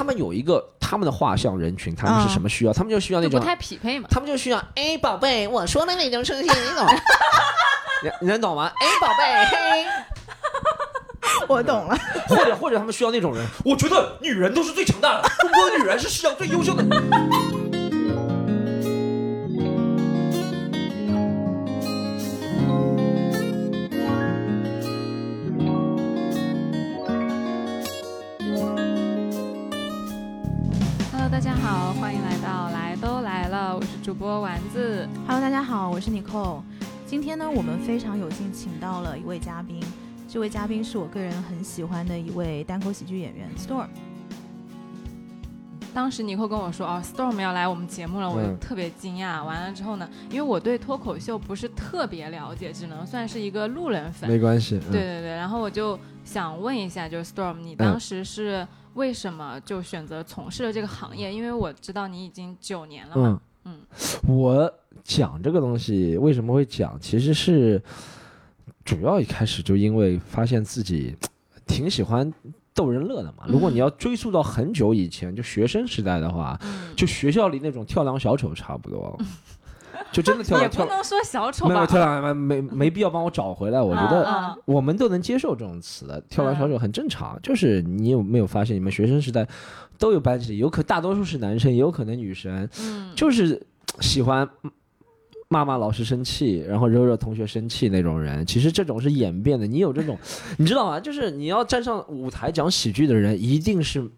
他们有一个他们的画像人群，他们是什么需要？他们就需要那种不太匹配嘛。他们就需要哎，宝贝，我说的那种声音，你懂？你你能懂吗？哎，宝贝，嘿。我懂了。或者或者他们需要那种人，我觉得女人都是最强大的，中国的女人是世界上最优秀的。主播丸子。Hello，大家好，我是 Nicole。今天呢，我们非常有幸请到了一位嘉宾，这位嘉宾是我个人很喜欢的一位单口喜剧演员 Storm。当时尼克跟我说哦，Storm 要来我们节目了，我就嗯特别惊讶。完了之后呢，因为我对脱口秀不是特别了解，只能算是一个路人粉。没关系，嗯对对对，然后我就想问一下，就是 Storm，你当时是为什么就选择从事了这个行业？因为我知道你已经九年了嘛。嗯嗯。我讲这个东西为什么会讲，其实是主要一开始就因为发现自己挺喜欢逗人乐的嘛。如果你要追溯到很久以前，就学生时代的话，嗯，就学校里那种跳梁小丑差不多，就真的跳也梁跳不能说小丑吧。没有跳两没没没必要帮我找回来，我觉得。嗯我们都能接受这种词的，跳梁小丑很正常。就是你有没有发现，你们学生时代都有班级，有可大多数是男生，也有可能女生，嗯，就是喜欢骂骂老师生气，然后惹惹同学生气那种人。其实这种是演变的，你有这种，你知道吗？就是你要站上舞台讲喜剧的人，一定是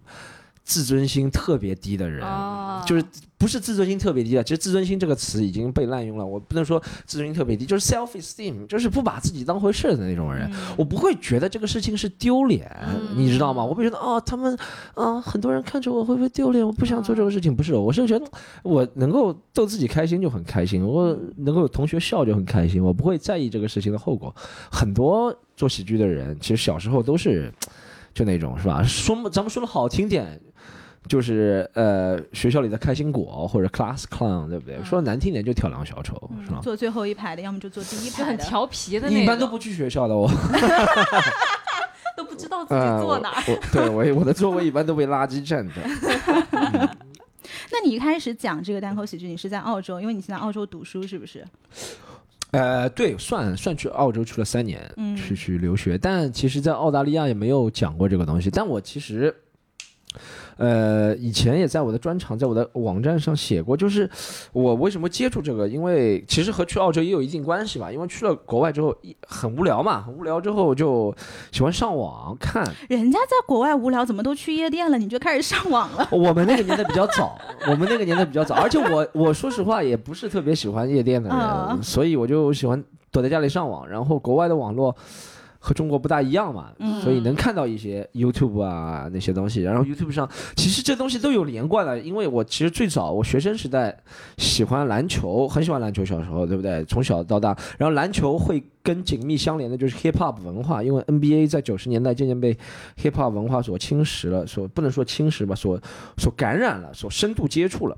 自尊心特别低的人。哦就是不是自尊心特别低的，其实自尊心这个词已经被滥用了。我不能说自尊心特别低，就是 self esteem，就是不把自己当回事儿的那种人。我不会觉得这个事情是丢脸，嗯你知道吗？我会觉得哦，他们啊、很多人看着我会不会丢脸？我不想做这个事情，不是，我是觉得我能够逗自己开心就很开心，我能够有同学笑就很开心，我不会在意这个事情的后果。很多做喜剧的人，其实小时候都是就那种是吧？说咱们说的好听点。就是呃，学校里的开心果或者 class clown，对不对？说的难听点就跳梁小丑，是吧？坐最后一排的，要么就坐第一就排的。很调皮的那种，一般都不去学校的我，都不知道自己呃，我坐哪儿。我对我我的座位一般都被垃圾占的。那你一开始讲这个单口喜剧，你是在澳洲，因为你现在澳洲读书，是不是？呃，对，算算去澳洲去了三年，嗯去去留学，但其实，在澳大利亚也没有讲过这个东西。但我其实，呃，以前也在我的专场，在我的网站上写过，就是我为什么接触这个，因为其实和去澳洲也有一定关系吧。因为去了国外之后，一很无聊嘛，很无聊之后就喜欢上网看。人家在国外无聊，怎么都去夜店了，你就开始上网了？我们那个年代比较早，我们那个年代比较早，而且我我说实话也不是特别喜欢夜店的人，啊所以我就喜欢躲在家里上网。然后国外的网络和中国不大一样嘛，嗯所以能看到一些 YouTube 啊那些东西。然后 YouTube 上其实这东西都有连贯的，因为我其实最早我学生时代喜欢篮球，很喜欢篮球，小时候对不对？从小到大，然后篮球会跟紧密相连的就是 Hip Hop 文化，因为 NBA 在九十年代渐渐被 Hip Hop 文化所侵蚀了，所不能说侵蚀吧，所所感染了，所深度接触了。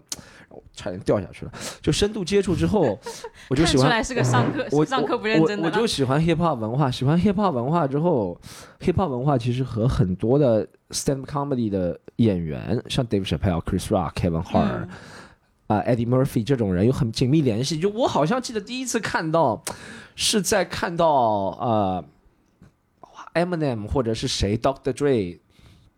我差点掉下去了，就深度接触之后，我就喜欢看出来是个上课我上课不认真的我，就喜欢 hip hop 文化，喜欢 hip hop 文化之后，hip hop 文化其实和很多的 stand comedy 的演员，像 Dave Chappelle、Chris Rock、Kevin Hart 嗯啊、Eddie Murphy 这种人有很紧密联系。就我好像记得第一次看到，是在看到呃 Eminem 或者是谁 Dr. Dre。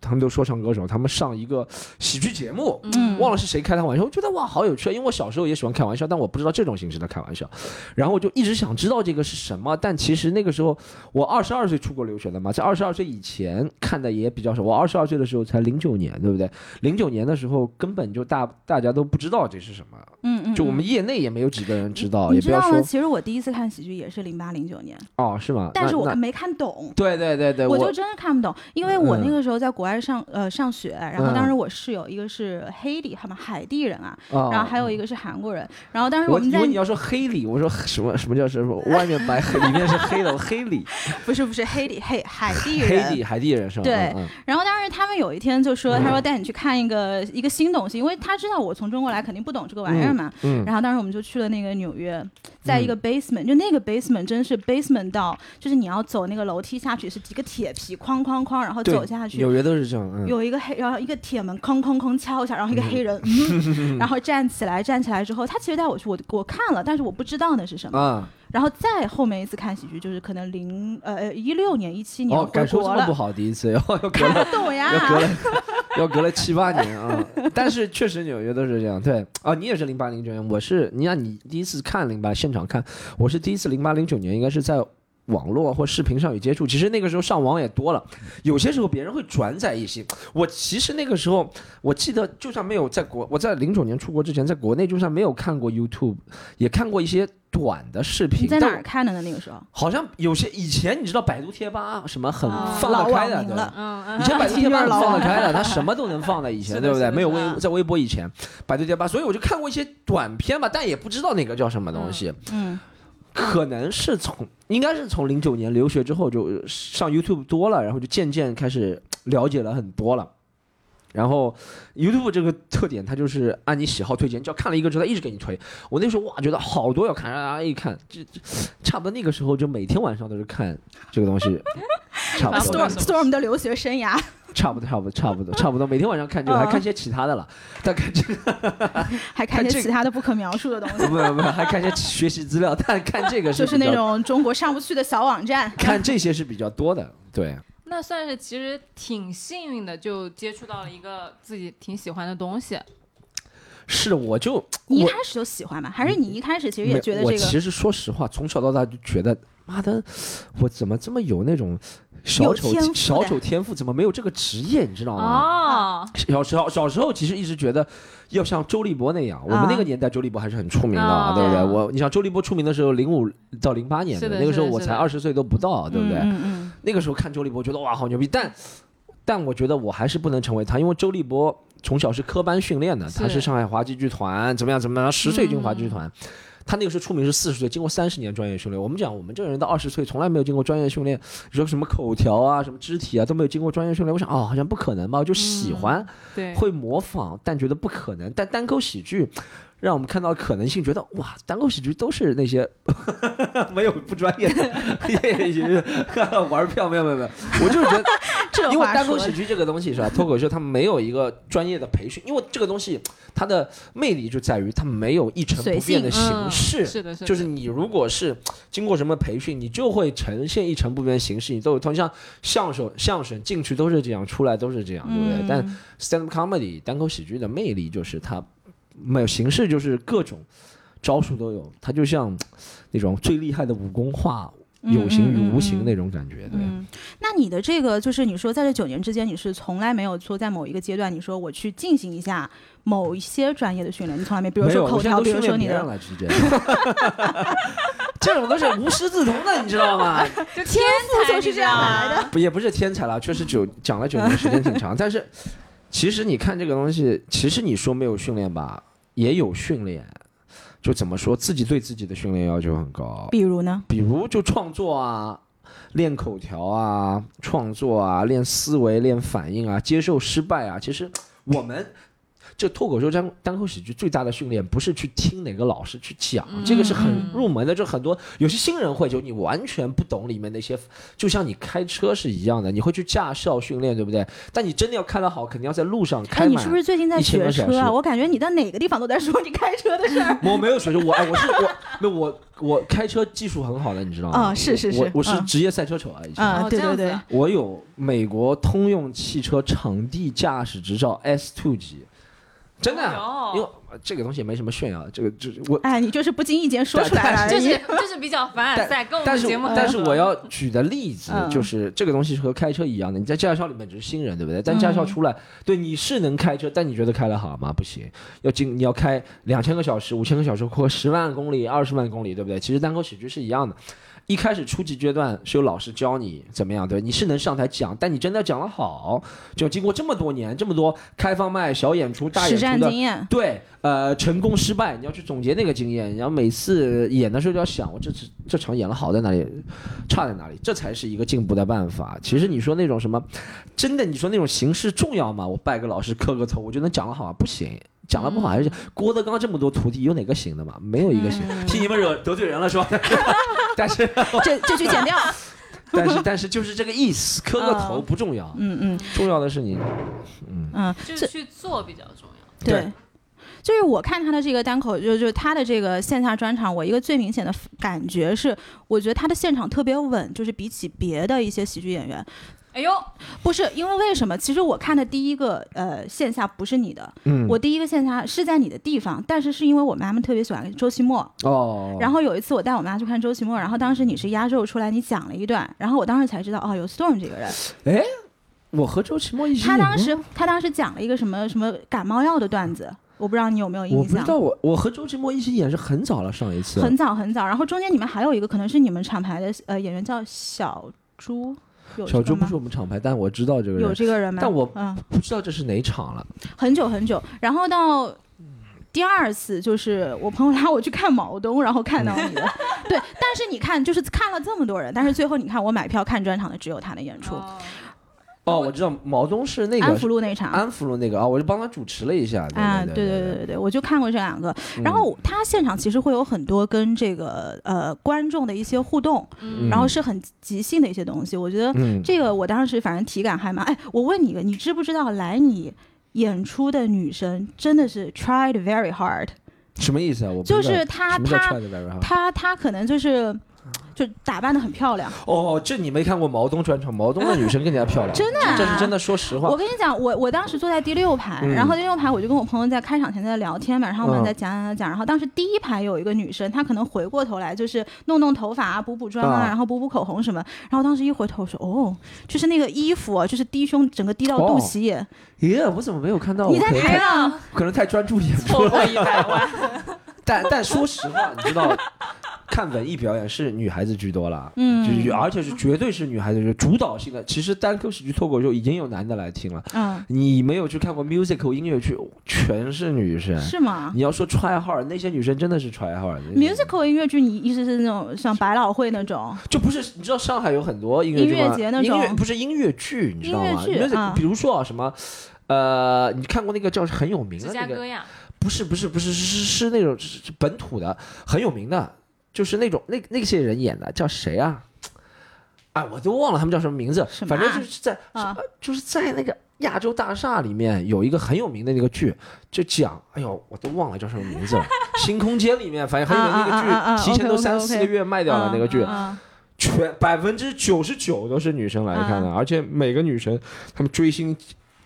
他们都说唱歌手，他们上一个喜剧节目，嗯忘了是谁开他玩笑，我觉得哇好有趣啊，因为我小时候也喜欢开玩笑，但我不知道这种形式的开玩笑，然后我就一直想知道这个是什么，但其实那个时候我二十二岁出国留学的嘛，在二十二岁以前看的也比较少，我二十二岁的时候才零九年，对不对？零九年的时候根本就大大家都不知道这是什么，嗯嗯，就我们嗯业内也没有几个人知道？也不要说其实我第一次看喜剧也是零八零九年，哦是吗？但是我没看懂。对对对对，我就真的看不懂，因为我嗯那个时候在国外上呃上学，然后嗯当时我室友一个是黑里，他们海地人啊，哦然后还有一个是韩国人，然后当时我们在你要说黑里，我说什么什么叫什么？外面白，里面是黑的，黑里，不是不是黑里黑海地人黑人，地海地人是吧？对然后当时他们有一天就说，他说带你去看一个一个新东西，因为他知道我从中国来肯定不懂这个玩意儿嘛。嗯然后当时我们就去了那个纽约，在一个 basement，、就那个 basement 真是 basement 到，就是你要走那个楼梯下去是几个铁皮哐哐哐，然后走下去。纽约都是这样，嗯，有一个黑，然后一个铁门哐哐哐敲一下，然后一个黑人，嗯，然后站起来，站起来之后，他其实带我去，我我看了，但是我不知道那是什么。啊，然后再后面一次看喜剧，就是可能零呃呃一六年、一七年哦，回感受国了，这么不好，第一次 要要隔看了不懂呀。要隔了要隔了七八年啊，但是确实纽约都是这样。对啊，你也是零八零九年，我是你看你第一次看零八现场看，我是第一次零八零九年，应该是在。网络或视频上有接触，其实那个时候上网也多了，有些时候别人会转载一些。我其实那个时候，我记得就算没有在国，我在零九年出国之前，在国内就算没有看过 YouTube，也看过一些短的视频。你在哪儿看的呢？那个时候好像有些以前你知道百度贴吧什么很啊放得开的，对吧以前百度贴吧很 老网放得开的，它什么都能放在以 前，对不对？没有微啊在微博以前，百度贴吧，所以我就看过一些短片吧，但也不知道那个叫什么东西。嗯，可能是从应该是从零九年留学之后就上 YouTube 多了，然后就渐渐开始了解了很多了。然后 YouTube 这个特点，它就是按你喜好推荐，只要看了一个之后，它一直给你推。我那时候哇，觉得好多要看，啊一看，这差不多那个时候就每天晚上都是看这个东西，Storm Storm 的留学生涯，差不多，差不多，差不多，差不多。每天晚上看这个，嗯还看些其他的了。但看 这个，还看些其他的不可描述的东西，不不不，还看些学习资料。但看这个是就是那种中国上不去的小网站。看这些是比较多的。对，那算是其实挺幸运的，就接触到了一个自己挺喜欢的东西。是，我就你一开始就喜欢吗？还是你一开始其实也觉得这个我其实说实话，从小到大就觉得，妈的，我怎么这么有那种小丑小丑天赋？怎么没有这个职业？你知道吗？哦，小时候小时候其实一直觉得要像周立波那样，我们那个年代周立波还是很出名的，啊对不对？我你想周立波出名的时候，零五到零八年那个时候我才二十岁都不到，对不对？嗯嗯那个时候看周立波，觉得哇好牛逼，但但我觉得我还是不能成为他，因为周立波从小是科班训练的，他是上海滑稽剧团怎么样怎么样，十岁进滑稽剧团。他那个时候出名是四十岁，经过三十年专业训练。我们讲，我们这个人到二十岁从来没有经过专业训练，你说什么口条啊、什么肢体啊都没有经过专业训练。我想，哦，好像不可能吧？我就喜欢，对，会模仿，但觉得不可能。但单口喜剧让我们看到可能性，觉得哇，单口喜剧都是那些 没有不专业的 玩票，没有没有没有，我就是觉得，这因为单口喜剧这个东西是吧，脱口秀它没有一个专业的培训，因为这个东西它的魅力就在于它没有一成不变的形嗯式。是的，是的，就是你如果是经过什么培训，你就会呈现一成不变的形式，你都有。同像相声，相声进去都是这样，出来都是这样，对不对？但嗯 stand up comedy 单口喜剧的魅力就是它没有形式，就是各种招数都有，它就像那种最厉害的武功化有形与无形那种感觉，对。嗯，那你的这个就是你说在这九年之间，你是从来没有说在某一个阶段，你说我去进行一下某一些专业的训练，你从来没，比如，说口比如说你的。这种都是无师自通的，你知道吗？就天才就是这样来的。不也不是天才了，确实九讲了九年时间挺长，但是其实你看这个东西，其实你说没有训练吧，也有训练。就怎么说，自己对自己的训练要求很高，比如呢？比如就创作啊，练口条啊，创作啊，练思维、练反应啊，接受失败啊。其实我们这脱口秀单单口喜剧最大的训练，不是去听哪个老师去讲，这个是很嗯入门的。就很多有些新人会，就你完全不懂里面那些，就像你开车是一样的，你会去驾校训练，对不对？但你真的要开得好，肯定要在路上开。你是不是最近在学车啊？我感觉你在哪个地方都在说你开车的事儿。我没有学车，我哎，我是我，那我我开车技术很好的，你知道吗？啊是是是我我是嗯职业赛车手啊，以前。啊，哦对对对我有美国通用汽车场地驾驶执照 S two 级，真的因为这个东西也没什么炫耀，这个就是我。哎，你就是不经意间说出来了。就是 就是比较凡尔赛，跟我但是们节目很但是我要举的例子嗯就是这个东西是和开车一样的，你在驾校里面只是新人，对不对？但驾校嗯出来，对你是能开车，但你觉得开得好吗？不行，要经你要开两千个小时、五千个小时或十万公里、二十万公里，对不对？其实单口喜剧是一样的。一开始初级阶段是有老师教你怎么样，对，你是能上台讲，但你真的讲得好，就经过这么多年、这么多开放麦、小演出、大实演出的战经验，对，呃，成功失败，你要去总结那个经验，然后每次演的时候就要想，我这次这场演了好在哪里，差在哪里，这才是一个进步的办法。其实你说那种什么，真的你说那种形式重要吗？我拜个老师磕个头，我就能讲得好啊？不行，讲的不好还是郭德纲这么多徒弟，有哪个行的嘛？没有一个行。嗯替你们惹得罪人了是吧？但是这这句剪掉。但是但是就是这个意思，磕个头嗯不重要，嗯嗯重要的是你，嗯，嗯，就是去做比较重要。对对。就是我看他的这个单口，就就他的这个线下专场，我一个最明显的感觉是，我觉得他的现场特别稳，就是比起别的一些喜剧演员，哎呦，不是因为为什么？其实我看的第一个呃线下不是你的，嗯。我第一个线下是在你的地方，但是是因为我妈妈特别喜欢周奇墨，哦，然后有一次我带我妈去看周奇墨，然后当时你是压轴出来，你讲了一段，然后我当时才知道哦有 Storm 这个人，哎，我和周奇墨一起他当时他当时讲了一个什么什么感冒药的段子，我不知道你有没有印象。不知道，我我和周奇墨一起演是很早了，上一次。很早很早，然后中间你们还有一个可能是你们厂牌的呃演员叫小猪，有这个吗小猪不是我们厂牌，但我知道这个人有，这个人吗？但我嗯不知道这是哪场了。很久很久，然后到。第二次就是我朋友拉我去看毛东，然后看到你的，对。但是你看，就是看了这么多人，但是最后你看我买票看专场的只有他的演出，哦哦，我知道毛东是那个安福路那场。安福路那个啊，我就帮他主持了一下。啊，对对对对对对，我就看过这两个。嗯然后他现场其实会有很多跟这个呃观众的一些互动，嗯然后是很即兴的一些东西。我觉得嗯，这个我当时反正体感还蛮……哎，我问你一个，你知不知道来你演出的女生真的是 tried very hard，什么意思啊？我不就知道是她什么叫她 try the very hard？她她可能就是就打扮的很漂亮。哦，这你没看过毛东专场，毛东的女生更加漂亮，真的啊？这是真的。说实话。我，跟你讲，我我当时坐在第六排，嗯。然后第六排我就跟我朋友在开场前在聊天嘛，然后我们嗯。在讲讲讲讲，然后当时第一排有一个女生，她可能回过头来就是弄弄头发啊、补补妆啊，啊。然后补补口红什么，然后当时一回头说哦，就是那个衣服啊，就是低胸整个低到肚脐眼，耶，我怎么没有看到？你在台上，可能太专注演出了。错过一百万，但但说实话，你知道，看文艺表演是女孩子居多了，嗯就是而且是绝对是女孩子是主导性的。其实单口喜剧脱口秀已经有男的来听了，嗯，你没有去看过 musical 音乐剧，全是女生。是吗你要说 try hard，那些女生真的是 try hard。？musical 音乐剧，你意思是那种像百老汇那种？就不是你知道上海有很多音乐剧吗？音乐节那种音乐不是音乐剧，你知道吗？音乐剧比如说啊什么。呃，你看过那个叫很有名的那个？加哥呀，不是不是不是是是是那种是是本土的很有名的，就是那种那那些人演的叫谁啊？啊，我都忘了他们叫什么名字，反正啊就是在、就是在那个亚洲大厦里面有一个很有名的那个剧，就讲，哎呦，我都忘了叫什么名字了，新空间里面反正很有名的那个剧，提前都三四个月卖掉了那个剧，嗯全百分之九十九都是女生来看的，而且每个女生她们追星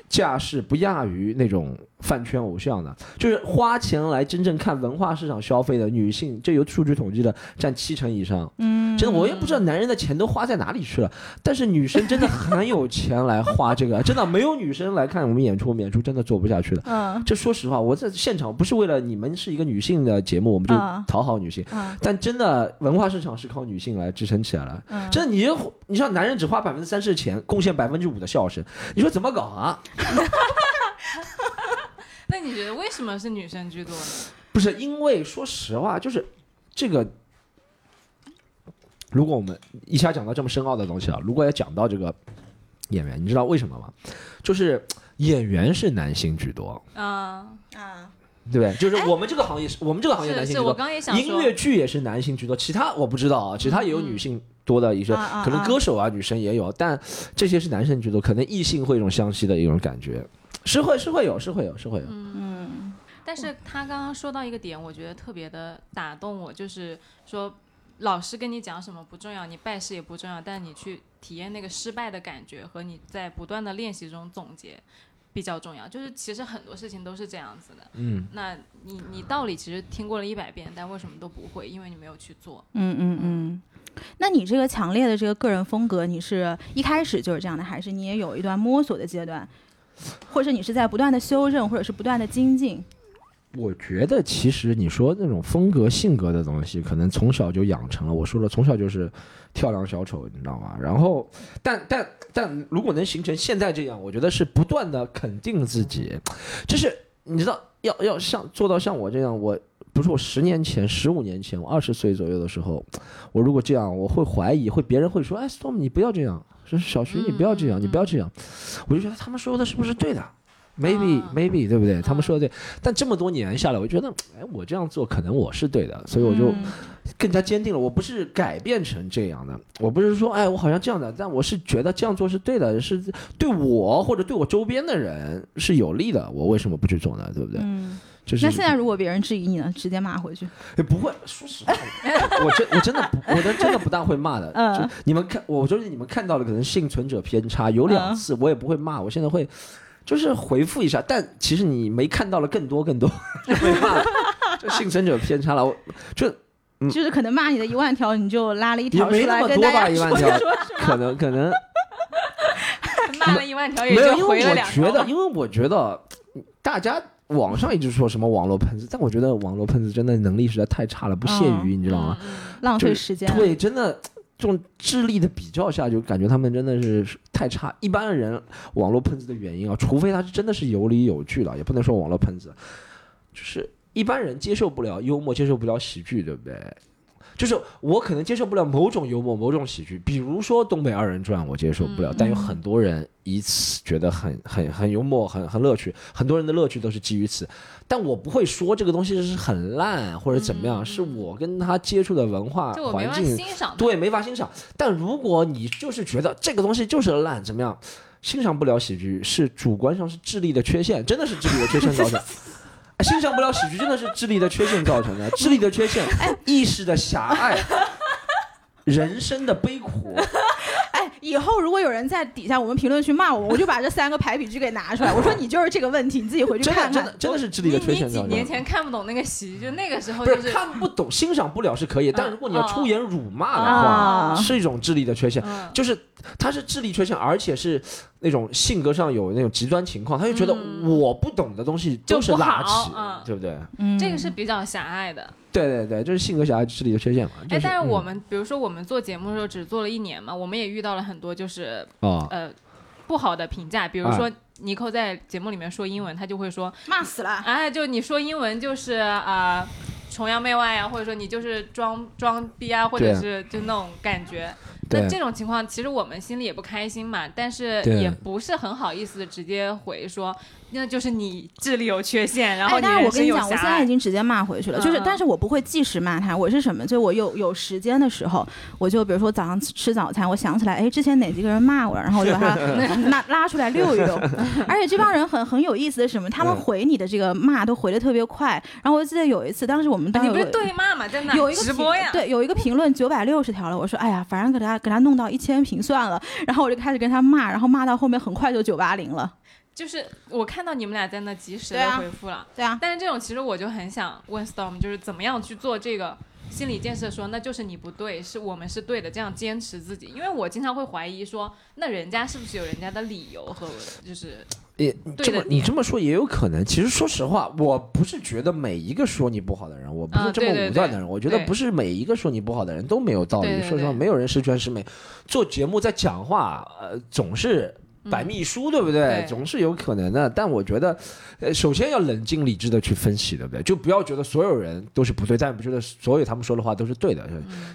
架势不亚于那种饭圈偶像的，就是花钱来真正看文化市场消费的女性，这有数据统计的占七成以上。嗯，真的，我也不知道男人的钱都花在哪里去了，但是女生真的很有钱来花这个，真的没有女生来看我们演出，我们演出真的做不下去的。嗯这说实话，我在现场不是为了你们是一个女性的节目，我们就啊讨好女性，嗯但真的文化市场是靠女性来支撑起来了。嗯，真的，你就你像男人只花百分之三十的钱，贡献百分之五的笑声，你说怎么搞啊？那你觉得为什么是女生居多呢？不是因为说实话，就是这个，如果我们一下讲到这么深奥的东西啊，如果要讲到这个演员，你知道为什么吗？就是演员是男性居多，啊，啊，对不对？就是我们这个行业是我们这个行业男性居多，刚也想，音乐剧也是男性居多，其他我不知道啊，其他也有女性多的一些，可能啊歌手啊女生也有，但这些是男生居多，可能异性会有一种相吸的一种感觉，是会是会有是会有是会有，嗯但是他刚刚说到一个点，我觉得特别的打动我，就是说老师跟你讲什么不重要，你拜师也不重要，但你去体验那个失败的感觉和你在不断的练习中总结比较重要。就是其实很多事情都是这样子的，嗯。那你你道理其实听过了一百遍，但为什么都不会？因为你没有去做。嗯嗯嗯。那你这个强烈的这个个人风格，你是一开始就是这样的，还是你也有一段摸索的阶段，或者你是在不断的修正，或者是不断的精进？我觉得其实你说那种风格、性格的东西，可能从小就养成了。我说了，从小就是跳梁小丑，你知道吗？然后，但但但如果能形成现在这样，我觉得是不断的肯定自己，就是你知道，要要像做到像我这样，我不是我十年前、十五年前，我二十岁左右的时候，我如果这样，我会怀疑，会别人会说，哎，Storm 你不要这样，说小徐你不要这样，嗯你不要这样，我就觉得他们说的是不是对的？maybe、啊 maybe 对不对？他们啊说的对，但这么多年下来，我觉得，哎，我这样做可能我是对的，所以我就嗯更加坚定了，我不是改变成这样的，我不是说，哎，我好像这样的，但我是觉得这样做是对的，是对我或者对我周边的人是有利的，我为什么不去做呢？对不对？嗯，就是那现在如果别人质疑你呢，直接骂回去。也不会，说实话，我真我真的不，我的真的不大会骂的。嗯就你们看，我就是你们看到的可能幸存者偏差有嗯两次，我也不会骂，我现在会就是回复一下，但其实你没看到了更多更多，就没骂了，就幸存者偏差了，我就就是可能骂你的一万条，你就拉了一条嗯也没出来那么多吧，跟大家说一万条说，可能可能 骂了一万条也没有，因就回为我了两条觉得，因为我觉得大家。网上一直说什么网络喷子，但我觉得网络喷子真的能力实在太差了，不屑于，你知道吗？浪费时间。对，真的这种智力的比较下，就感觉他们真的是太差。一般人网络喷子的原因啊，除非他是真的是有理有据的，也不能说网络喷子，就是一般人接受不了幽默，接受不了喜剧，对不对？就是我可能接受不了某种幽默、某种喜剧，比如说《东北二人转》，我接受不了，嗯但有很多人以此觉得很很很幽默、很很乐趣，很多人的乐趣都是基于此。但我不会说这个东西是很烂或者怎么样，嗯是我跟他接触的文化环境欣赏。对，没法欣赏。但如果你就是觉得这个东西就是烂，怎么样，欣赏不了喜剧是主观上是智力的缺陷，真的是智力的缺陷造成。哎欣赏不了喜剧真的是智力的缺陷造成的，智力的缺陷，意识的狭隘，人生的悲苦。哎，以后如果有人在底下我们评论区骂我，我就把这三个排比句给拿出来，我说你就是这个问题，你自己回去看看。真的真的是智力的缺陷你几造成的。年前看不懂那个喜剧，就那个时候就是看不懂、欣赏不了是可以，但如果你要出言辱骂的啊话，是一种智力的缺陷。嗯就是它是智力缺陷，而且是那种性格上有那种极端情况，他就觉得嗯我不懂的东西就是垃圾，好嗯对不对？嗯这个是比较狭隘的。对对对，就是性格狭隘、智力的缺陷嘛。就哎，但是我嗯们比如说我们做节目的时候只做了一年嘛，我们也遇到了很多就是哦，呃不好的评价，比如说尼寇在节目里面说英文，他就会说，骂死了。哎，就你说英文就是啊。崇洋媚外呀、或者说你就是装装逼啊，或者是就那种感觉。对那这种情况，其实我们心里也不开心嘛，但是也不是很好意思直接回说，那就是你智力有缺陷，然后哎，但是我跟你讲，我现在已经直接骂回去了，就是，但是我不会即时骂他，我是什么？就我有有时间的时候，我就比如说早上吃早餐，我想起来，哎，之前哪几个人骂我了，然后我就把他 拉拉出来溜一溜。而且这帮人很很有意思的是什么？他们嗯回你的这个骂都回的特别快。然后我记得有一次，当时我们当时你不是对骂嘛，在那有一个直播呀，对，有一个评论九百六十条了。我说，哎呀，反正给他给他弄到一千评算了。然后我就开始跟他骂，然后骂到后面很快就九八零了。就是我看到你们俩在那及时的回复了，对啊，但是这种其实我就很想问 Storm，就是怎么样去做这个心理建设说，那就是你不对，是我们是对的，这样坚持自己。因为我经常会怀疑说，那人家是不是有人家的理由和就是也这么你这么说也有可能。其实说实话，我不是觉得每一个说你不好的人，我不是这么武断的人。我觉得不是每一个说你不好的人都没有道理。说实话，没有人十全十美。做节目在讲话，呃，总是。百密一疏，对不对？对总是有可能的。但我觉得，呃，首先要冷静理智的去分析，对不对？就不要觉得所有人都是不对，但不觉得所有他们说的话都是对的。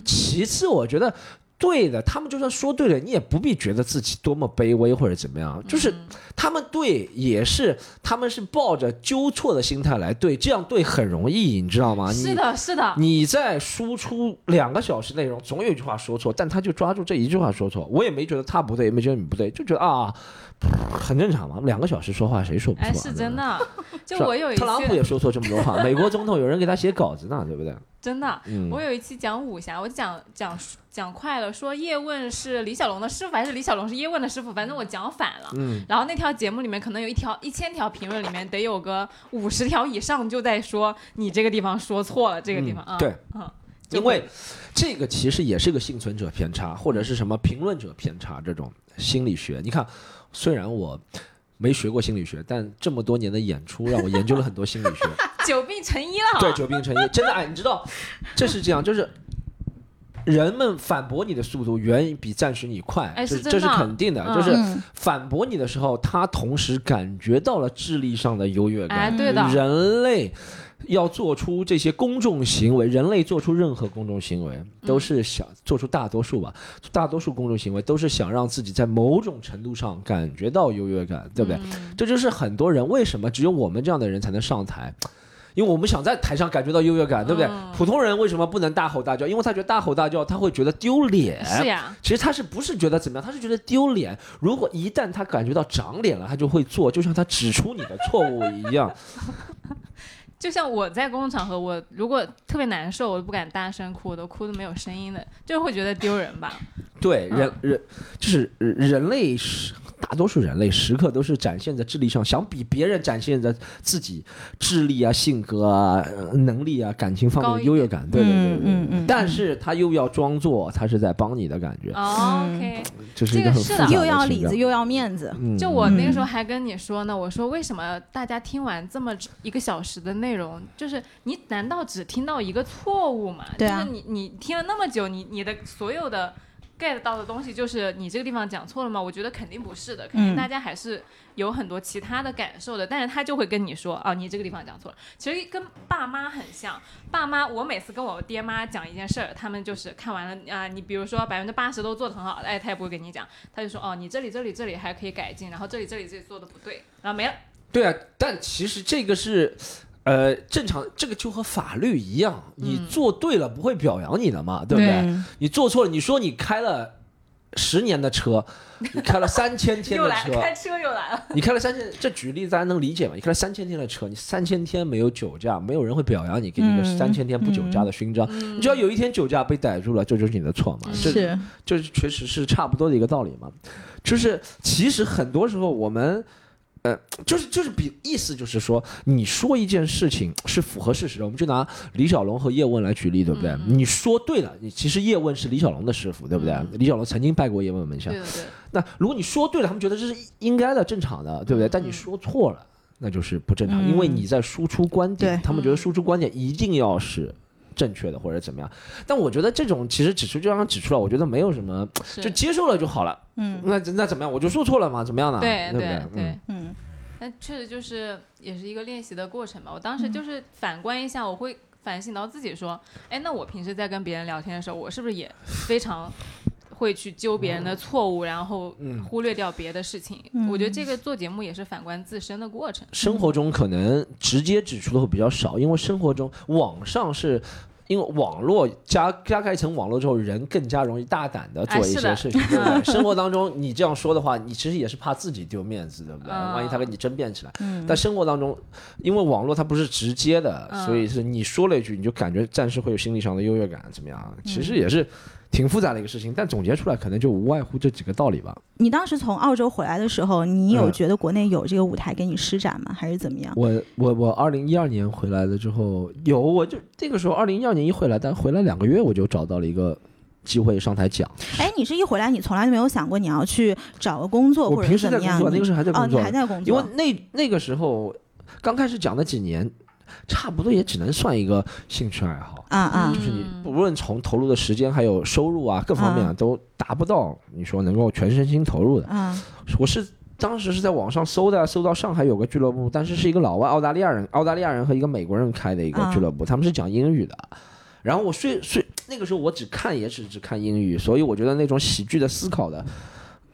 其次，我觉得对的，他们就算说对了，你也不必觉得自己多么卑微或者怎么样。就是他们对，也是他们是抱着纠错的心态来对，这样对很容易，你知道吗？是的，是的，你。你在输出两个小时内容，总有一句话说错，但他就抓住这一句话说错。我也没觉得他不对，也没觉得你不对，就觉得啊，很正常嘛。两个小时说话谁说不错、啊？哎，是真的。就我有一特朗普也说错这么多话，美国总统有人给他写稿子呢，对不对？真的，嗯我有一期讲武侠，我讲讲讲快了，说叶问是李小龙的师傅，还是李小龙是叶问的师傅，反正我讲反了。嗯，然后那条节目里面可能有一条一千条评论里面得有个五十条以上就在说你这个地方说错了，这个地方啊、嗯对，嗯，因为这个其实也是个幸存者偏差，或者是什么评论者偏差这种心理学。你看，虽然我没学过心理学，但这么多年的演出让我研究了很多心理学。久病成医了。对，久病成医，真的哎，你知道，这是这样，就是人们反驳你的速度远比赞许你快，哎这这是肯定的。嗯就是嗯反驳你的时候，他同时感觉到了智力上的优越哎，感。对的，人类要做出这些公众行为，人类做出任何公众行为，都是想做出大多数吧，大多数公众行为都是想让自己在某种程度上感觉到优越感，对不对？嗯这就是很多人为什么只有我们这样的人才能上台。因为我们想在台上感觉到优越感，对不对？嗯普通人为什么不能大吼大叫？因为他觉得大吼大叫他会觉得丢脸。是呀，其实他是不是觉得怎么样？他是觉得丢脸。如果一旦他感觉到长脸了，他就会做，就像他指出你的错误一样。就像我在公共场合，我如果特别难受，我都不敢大声哭，我都哭的没有声音的，就会觉得丢人吧。对，人嗯人就是人类是大多数人类时刻都是展现在智力上，想比别人展现在自己智力啊、性格啊、呃能力啊、感情方面的优越感。对对对对。嗯嗯嗯但是他又要装作他是在帮你的感觉，哦 OK，这是一个很这个是的又要里子又要面子，嗯就我那个时候还跟你说呢，我说为什么大家听完这么一个小时的内容，就是你难道只听到一个错误吗？对啊就是你你听了那么久，你你的所有的 get 到的东西就是你这个地方讲错了吗？我觉得肯定不是的，肯定嗯大家还是有很多其他的感受的。但是他就会跟你说，哦，你这个地方讲错了。其实跟爸妈很像，爸妈我每次跟我爹妈讲一件事儿，他们就是看完了啊、你比如说百分之八十都做得很好，哎，他也不会跟你讲，他就说哦，你这里这里这里还可以改进，然后这里这里这里做的不对，然后没了。对啊，但其实这个是。呃，正常，这个就和法律一样，你嗯做对了不会表扬你的嘛，对不对？嗯你做错了，你说你开了十年的车，你开了三千天的 车，开车又来了，你开了三千，这举例大家能理解吗？你开了三千天的车，你三千天没有酒驾，没有人会表扬你，给你一个嗯三千天不酒驾的勋章。你只要有一天酒驾被逮住了，这就是你的错嘛。这是这确实是差不多的一个道理嘛。就是其实很多时候我们。呃，就是就是比意思就是说，你说一件事情是符合事实的，我们就拿李小龙和叶问来举例，对不对？嗯你说对了，你其实叶问是李小龙的师傅，对不对？嗯。李小龙曾经拜过叶问门下对，对，那如果你说对了，他们觉得这是应该的、正常的，对不对？但你说错了，那就是不正常，嗯因为你在输出观点，他们觉得输出观点一定要是正确的或者怎么样。但我觉得这种其实指出就让指出来，我觉得没有什么，就接受了就好了。嗯那那怎么样？我就说错了嘛，怎么样呢？对不对？对嗯，嗯但确实就是也是一个练习的过程吧。我当时就是反观一下，我会反省到自己说，哎，那我平时在跟别人聊天的时候，我是不是也非常会去揪别人的错误，然后嗯忽略掉别的事情？嗯我觉得这个做节目也是反观自身的过程。生活中可能直接指出的会比较少，因为生活中网上是。因为网络加加开一层网络之后，人更加容易大胆的做一些事情，对不对？生活当中你这样说的话，你其实也是怕自己丢面子，对不对？嗯万一他跟你争辩起来，嗯但生活当中，因为网络它不是直接的，嗯所以是你说了一句，你就感觉暂时会有心理上的优越感，怎么样？嗯其实也是挺复杂的一个事情，但总结出来可能就无外乎这几个道理吧。你当时从澳洲回来的时候，你有嗯觉得国内有这个舞台给你施展吗？还是怎么样？我我我二零一二年回来了之后，有我就这个时候二零一二年一回来，但回来两个月我就找到了一个机会上台讲。哎，你是一回来，你从来就没有想过你要去找个工作或者怎么样？时在工作，那你个时候还在哦，你工作，还在工因为作，那那个时候刚开始讲的几年，差不多也只能算一个兴趣爱好。啊啊就是你嗯无论从投入的时间还有收入啊各方面啊，都达不到你说能够全身心投入的。啊我是当时是在网上搜的，搜到上海有个俱乐部，但是是一个老外澳大利亚人，澳大利亚人和一个美国人开的一个啊俱乐部，他们是讲英语的。然后我睡睡那个时候我只看也只只看英语，所以我觉得那种喜剧的思考的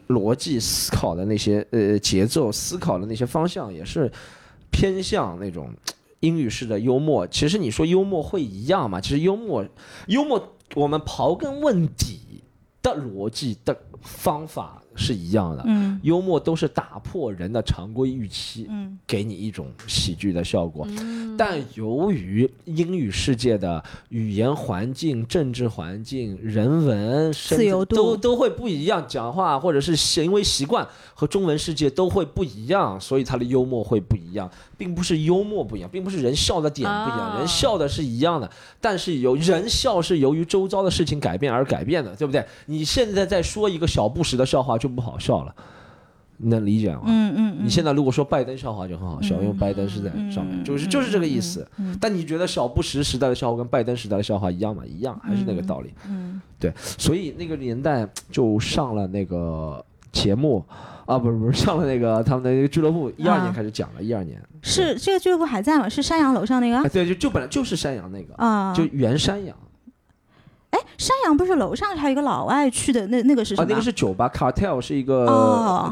逻辑、思考的那些呃节奏、思考的那些方向也是偏向那种英语式的幽默。其实你说幽默会一样吗？其实幽默幽默我们刨根问底的逻辑的方法是一样的。嗯幽默都是打破人的常规预期，嗯给你一种喜剧的效果。嗯但由于英语世界的语言环境、政治环境、人文甚至自由度都都会不一样，讲话或者是行为习惯和中文世界都会不一样，所以他的幽默会不一样，并不是幽默不一样，并不是人笑的点不一样，啊人笑的是一样的，但是由人笑是由于周遭的事情改变而改变的，对不对？你现在在说一个小布什的笑话就不好笑了。你能理解吗？嗯嗯，你现在如果说拜登笑话就很好笑，因为拜登是在上面，就是就是这个意思。但你觉得小布什时代的笑话跟拜登时代的笑话一样吗？一样，还是那个道理。嗯，对，所以那个年代就上了那个节目。啊，不是不是，上了那个他们的那个俱乐部，一二年开始讲了，一二年是这个俱乐部还在吗？是山羊楼上那个？对，就就本来就是山羊那个啊，就原山羊。哎，山羊不是楼上还有一个老外去的那那个是什么？那个是酒吧，Cartel 是一个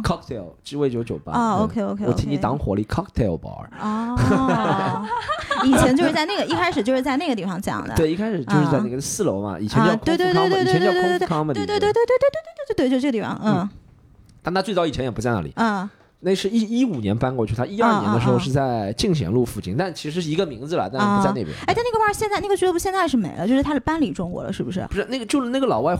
cocktail 鸡尾酒酒吧。啊，OK OK，我替你挡火力 Cocktail bar。哦，以前就是在那个一开始就是在那个地方讲的。对，一开始就是在那个四楼嘛，以前叫对对对对对对对对对对对对对对对对对对，就这个地方，嗯。但他最早以前也不在那里，啊，那是一一五年搬过去，他一二年的时候是在进贤路附近，但其实是一个名字了，但是不在那边。哎，但那个腕现在那个俱乐部现在是没了，就是他是搬离中国了，是不是？不是，那个就是那个老外，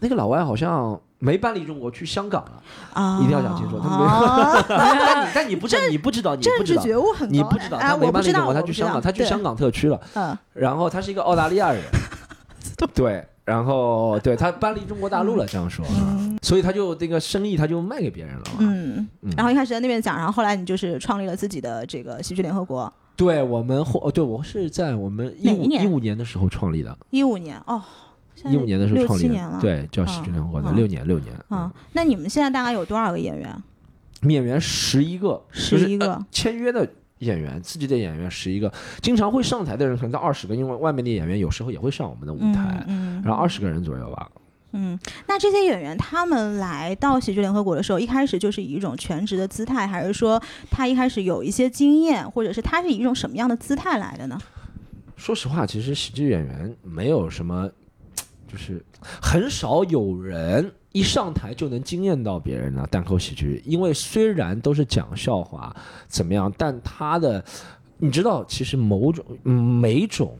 那个老外好像没搬离中国，去香港了。啊，一定要讲清楚。但你但你不知道，你不知道，你不知道，觉悟很你不知道，他没搬离中国，他去香港，他去香港特区了。嗯，然后他是一个澳大利亚人。对。然后，对他搬离中国大陆了，这样说，所以他就这个生意他就卖给别人了嘛。嗯，然后一开始在那边讲，然后后来你就是创立了自己的这个喜剧联合国。对我们后，对我是在我们一五一五年的时候创立的。一五年哦，一五年的时候创立的，对，叫喜剧联合国的六年六年。啊，那你们现在大概有多少个演员？演员十一个，十一个签约的。演员自己的演员十一个，经常会上台的人可能到二十个，因为外面的演员有时候也会上我们的舞台，然后二十个人左右吧。嗯，那这些演员他们来到喜剧联合国的时候，一开始就是以一种全职的姿态，还是说他一开始有一些经验，或者是他是以一种什么样的姿态来的呢？说实话，其实喜剧演员没有什么，就是很少有人。一上台就能惊艳到别人了，单口喜剧，因为虽然都是讲笑话，怎么样，但他的，你知道，其实某种每种，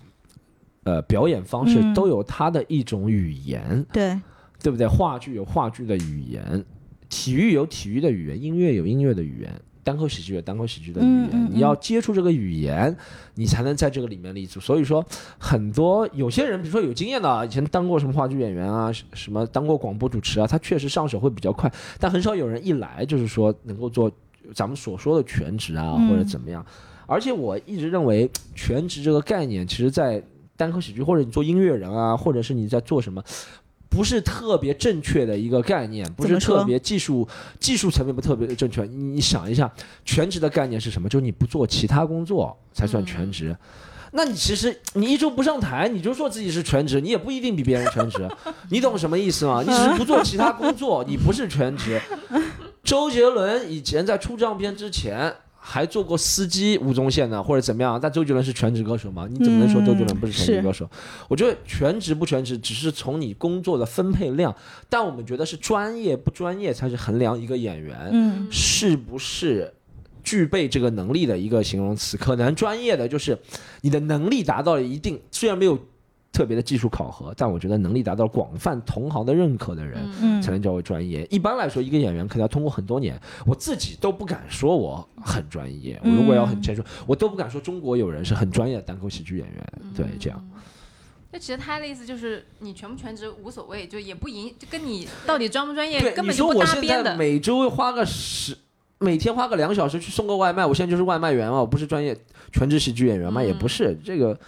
呃，表演方式都有他的一种语言，对，对不对？话剧有话剧的语言，体育有体育的语言，音乐有音乐的语言。单口喜剧有单口喜剧的语言，你要接触这个语言，你才能在这个里面立足。所以说，很多有些人，比如说有经验的，以前当过什么话剧演员啊，什么当过广播主持啊，他确实上手会比较快。但很少有人一来就是说能够做咱们所说的全职啊，或者怎么样。而且我一直认为，全职这个概念，其实在单口喜剧或者你做音乐人啊，或者是你在做什么。不是特别正确的一个概念，不是特别技术技术层面不特别正确。你你想一下，全职的概念是什么？就是你不做其他工作才算全职。那你其实你一周不上台，你就说自己是全职，你也不一定比别人全职。你懂什么意思吗？你只是不做其他工作，你不是全职。周杰伦以前在出唱片之前。还做过司机吴宗宪呢，或者怎么样？但周杰伦是全职歌手吗？你怎么能说周杰伦不是全职歌手？我觉得全职不全职只是从你工作的分配量，但我们觉得是专业不专业才是衡量一个演员是不是具备这个能力的一个形容词。可能专业的就是你的能力达到了一定，虽然没有。特别的技术考核，但我觉得能力达到广泛同行的认可的人，才能叫为专业。一般来说，一个演员可能要通过很多年，我自己都不敢说我很专业。我如果要很谦虚，我都不敢说中国有人是很专业的单口喜剧演员。对，这样。那其实他的意思就是，你全不全职无所谓，就也不影，就跟你到底专不专业根本就不搭边的。每周花个十，每天花个两小时去送个外卖，我现在就是外卖员嘛，我不是专业全职喜剧演员嘛，也不是这个，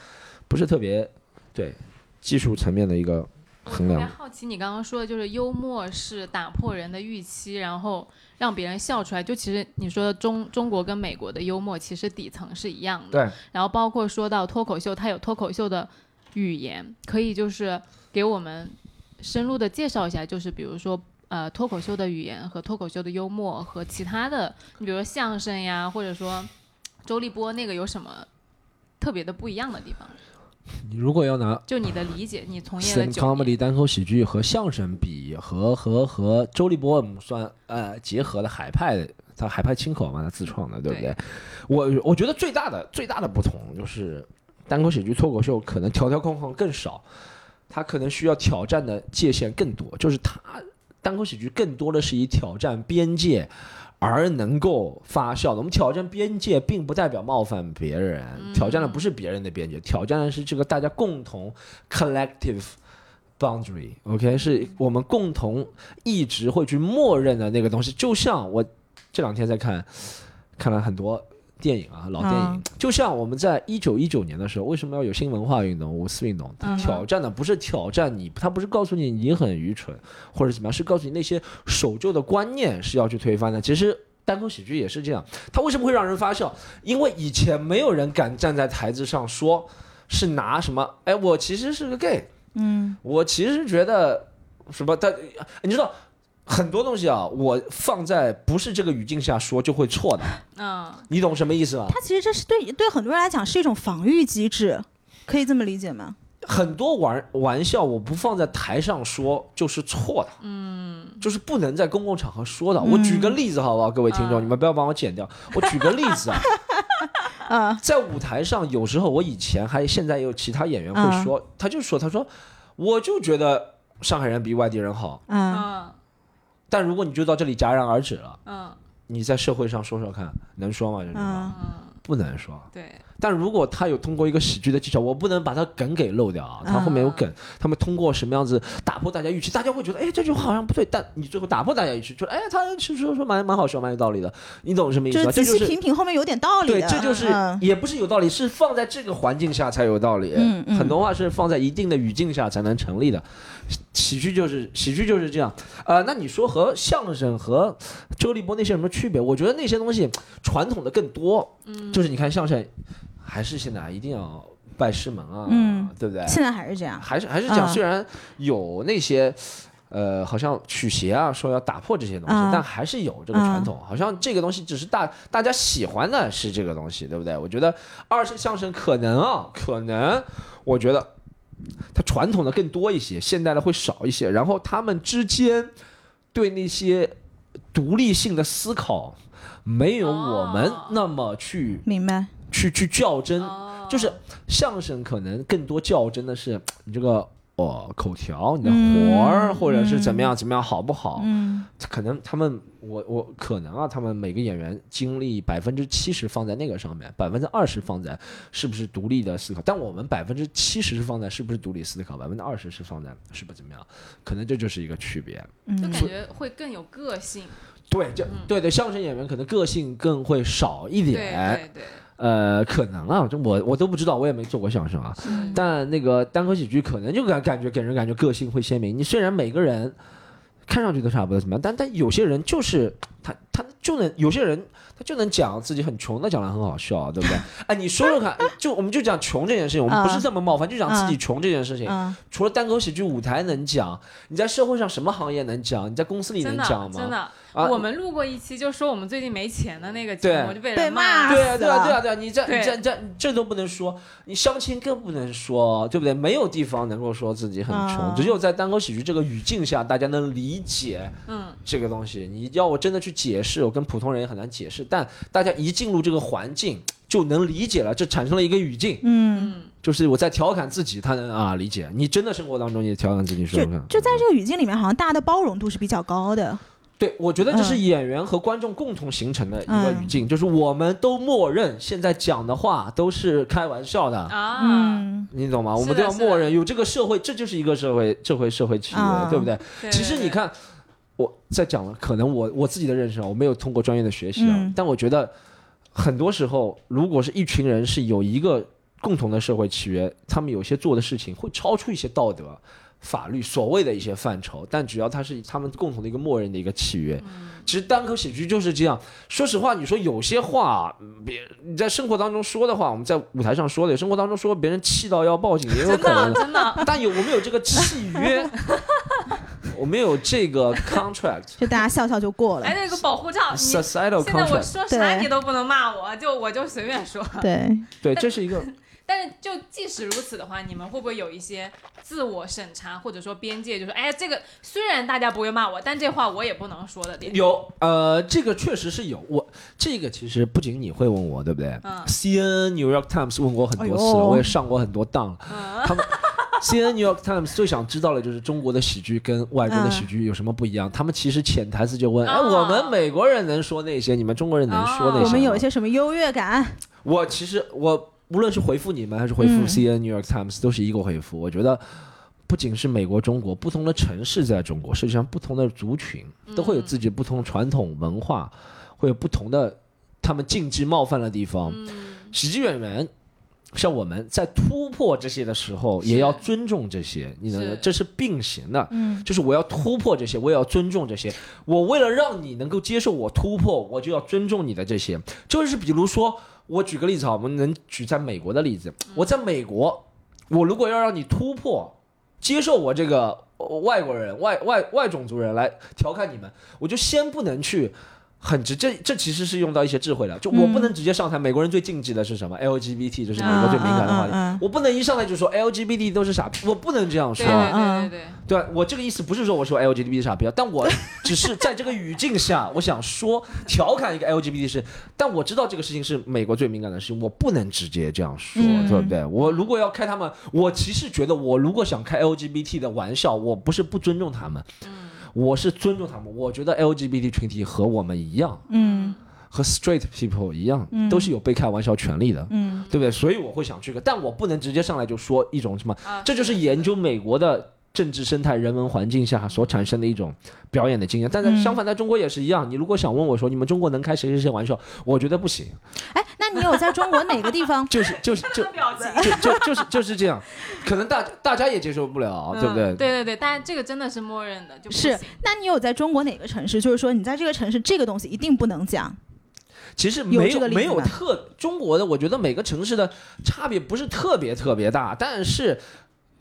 不是特别。对，技术层面的一个衡量。特别好奇你刚刚说的，就是幽默是打破人的预期，然后让别人笑出来。就其实你说的中中国跟美国的幽默，其实底层是一样的。对。然后包括说到脱口秀，它有脱口秀的语言，可以就是给我们深入的介绍一下，就是比如说呃脱口秀的语言和脱口秀的幽默和其他的，你比如说相声呀，或者说周立波那个有什么特别的不一样的地方？你如果要拿就你的理解，你从业的 comedy 单口喜剧和相声比，和和和周立波算呃结合的海派，他海派清口嘛，他自创的，对不对？我我觉得最大的最大的不同就是单口喜剧脱口秀可能条条框框更少，他可能需要挑战的界限更多，就是他单口喜剧更多的是以挑战边界。而能够发酵的，我们挑战边界，并不代表冒犯别人，挑战的不是别人的边界，挑战的是这个大家共同 collective boundary，OK，是我们共同一直会去默认的那个东西。就像我这两天在看，看了很多电影啊，老电影。嗯就像我们在一九一九年的时候，为什么要有新文化运动、五四运动？挑战的不是挑战你，他不是告诉你你很愚蠢或者怎么样，是告诉你那些守旧的观念是要去推翻的。其实。单口喜剧也是这样，它为什么会让人发笑？因为以前没有人敢站在台子上说，是拿什么？哎，我其实是个 gay，嗯我其实觉得什么，但你知道很多东西啊，我放在不是这个语境下说就会错的，嗯，你懂什么意思吗？它其实这是对对很多人来讲是一种防御机制，可以这么理解吗？很多玩玩笑我不放在台上说就是错的，嗯，就是不能在公共场合说的。我举个例子好不好，各位听众，嗯。你们不要帮我剪掉。我举个例子啊，啊。在舞台上，有时候我以前还现在也有其他演员会说，他就说他说我就觉得上海人比外地人好，嗯。嗯但如果你就到这里戛然而止了，嗯你在社会上说说看，能说吗？这句话嗯嗯，不能说。对，但如果他有通过一个喜剧的技巧，我不能把他梗给漏掉啊，他后面有梗，他们通过什么样子打破大家预期，大家会觉得，哎，这句话好像不对，但你最后打破大家预期，觉得，哎，他是说说蛮蛮好笑，蛮有道理的，你懂什么意思吧？就是仔细这就是品品后面有点道理对，这就是嗯也不是有道理，是放在这个环境下才有道理。嗯嗯很多话是放在一定的语境下才能成立的。喜剧就是喜剧就是这样。呃，那你说和相声和周立波那些有什么区别？我觉得那些东西传统的更多。嗯，就是你看相声，还是现在一定要拜师门啊，嗯对不对？现在还是这样。还是还是讲，嗯虽然有那些。呃，好像曲协啊说要打破这些东西，嗯但还是有这个传统。好像这个东西只是大大家喜欢的是这个东西，对不对？我觉得二是相声可能啊，可能我觉得它传统的更多一些，现代的会少一些。然后他们之间对那些独立性的思考，没有我们哦那么去、明白。去去较真。哦，就是相声可能更多较真的是你这个哦口条、你的嗯活儿，或者是怎么样怎么样好不好？嗯可能他们我我可能啊，他们每个演员精力百分之七十放在那个上面，百分之二十放在是不是独立的思考。但我们百分之七十是放在是不是独立思考，百分之二十是放在是不是怎么样？可能这就是一个区别。就嗯感觉会更有个性，对，就对对，相声演员可能个性更会少一对点。对对，呃，可能啊，就我我都不知道，我也没做过相声啊。但那个单口喜剧可能就感感觉给人感觉个性会鲜明。你虽然每个人看上去都差不多怎么样，但但有些人就是他他就能有些人他就能讲自己很穷那讲的很好笑，对不对？哎，你说说看，就我们就讲穷这件事情，我们不是这么冒犯，就讲自己穷这件事情。嗯，除了单口喜剧舞台能讲，你在社会上什么行业能讲？你在公司里能讲吗？真的，啊我们录过一期，就说我们最近没钱的那个节目，就被被人骂对啊，对啊，对啊，对啊，你这、你这、这、这都不能说，你相亲更不能说，对不对？没有地方能够说自己很穷，啊。只有在单口喜剧这个语境下，大家能理解嗯，这个东西。你要我真的去解释，我跟普通人也很难解释，但大家一进入这个环境就能理解了，这产生了一个语境，嗯，就是我在调侃自己，他能啊理解。你真的生活当中，也调侃自己说就说看，就在这个语境里面，好像大家的包容度是比较高的。对，我觉得这是嗯演员和观众共同形成的一个嗯语境，就是我们都默认现在讲的话都是开玩笑的。啊，嗯你懂吗？我们都要默认有这个社会，这就是一个社会，社会社会契约，啊对不对？对其实你，看，我在讲了，可能我我自己的认识啊，我没有通过专业的学习啊，嗯但我觉得很多时候，如果是一群人是有一个共同的社会契约，他们有些做的事情会超出一些道德。法律所谓的一些范畴，但只要它是他们共同的一个默认的一个契约，其实单口喜剧就是这样。说实话，你说有些话，嗯别你在生活当中说的话，我们在舞台上说的，生活当中说别人气到要报警也有可能的。真的，但有我们有这个契约，我们有这个 contract 就大家笑笑就过了。哎，那个保护罩，societal 现在我 contract，说啥对你都不能骂我，就我就随便说。对，对，这是一个但是就即使如此的话，你们会不会有一些自我审查，或者说边界，就是哎，这个虽然大家不会骂我，但这话我也不能说的点。有呃，这个确实是有。我这个其实不仅你会问我，对不对、嗯 c n New York Times 问过很多次了，哎我也上过很多当。嗯他们 CNN New York Times 最想知道的就是中国的喜剧跟外国的喜剧有什么不一样。他们其实潜台词就问：哎，哦我们美国人能说那些，你们中国人能说那些吗？我们有一些什么优越感？我其实我无论是回复你们还是回复嗯 CNN New York Times，都是一个回复。我觉得不仅是美国、中国，不同的城市在中国，实际上不同的族群都会有自己不同传统文化。会有不同的他们禁忌冒犯的地方。嗯喜剧演员。像我们在突破这些的时候，也要尊重这些，你能这是并行的。嗯就是我要突破这些，我也要尊重这些。我为了让你能够接受我突破，我就要尊重你的这些。就是比如说，我举个例子啊，我们能举在美国的例子。我在美国，我如果要让你突破，接受我这个呃外国人、外外外种族人来调侃你们，我就先不能去。很直，这这其实是用到一些智慧的。就我不能直接上台，美国人最禁忌的是什么？LGBT，这是美国最敏感的话题。我不能一上来就说 LGBT 都是傻逼，我不能这样说。对对嗯对对对，我这个意思不是说我说 LGBT 傻逼啊，但我只是在这个语境下，我想说调侃一个 LGBT 是，但我知道这个事情是美国最敏感的事情，我不能直接这样说，嗯对不对？我如果要开他们，我其实觉得我如果想开 LGBT 的玩笑，我不是不尊重他们，我是尊重他们。我觉得 LGBT 群体和我们一样，嗯和 straight people 一样，嗯都是有被开玩笑权利的。嗯对不对？所以我会想这个，但我不能直接上来就说一种什么，啊这就是研究美国的政治生态、人文环境下所产生的一种表演的经验。但在相反，在中国也是一样。你如果想问我说，你们中国能开谁谁谁玩笑，我觉得不行，哎，那你有在中国哪个地方？就是就是就。就就就是就是这样，可能大大家也接受不了，对不对？嗯对对对，但这个真的是默认的，就不是那你有在中国哪个城市？就是说你在这个城市这个东西一定不能讲。其实没有没有个例子吗特中国的，我觉得每个城市的差别不是特别特别大，但是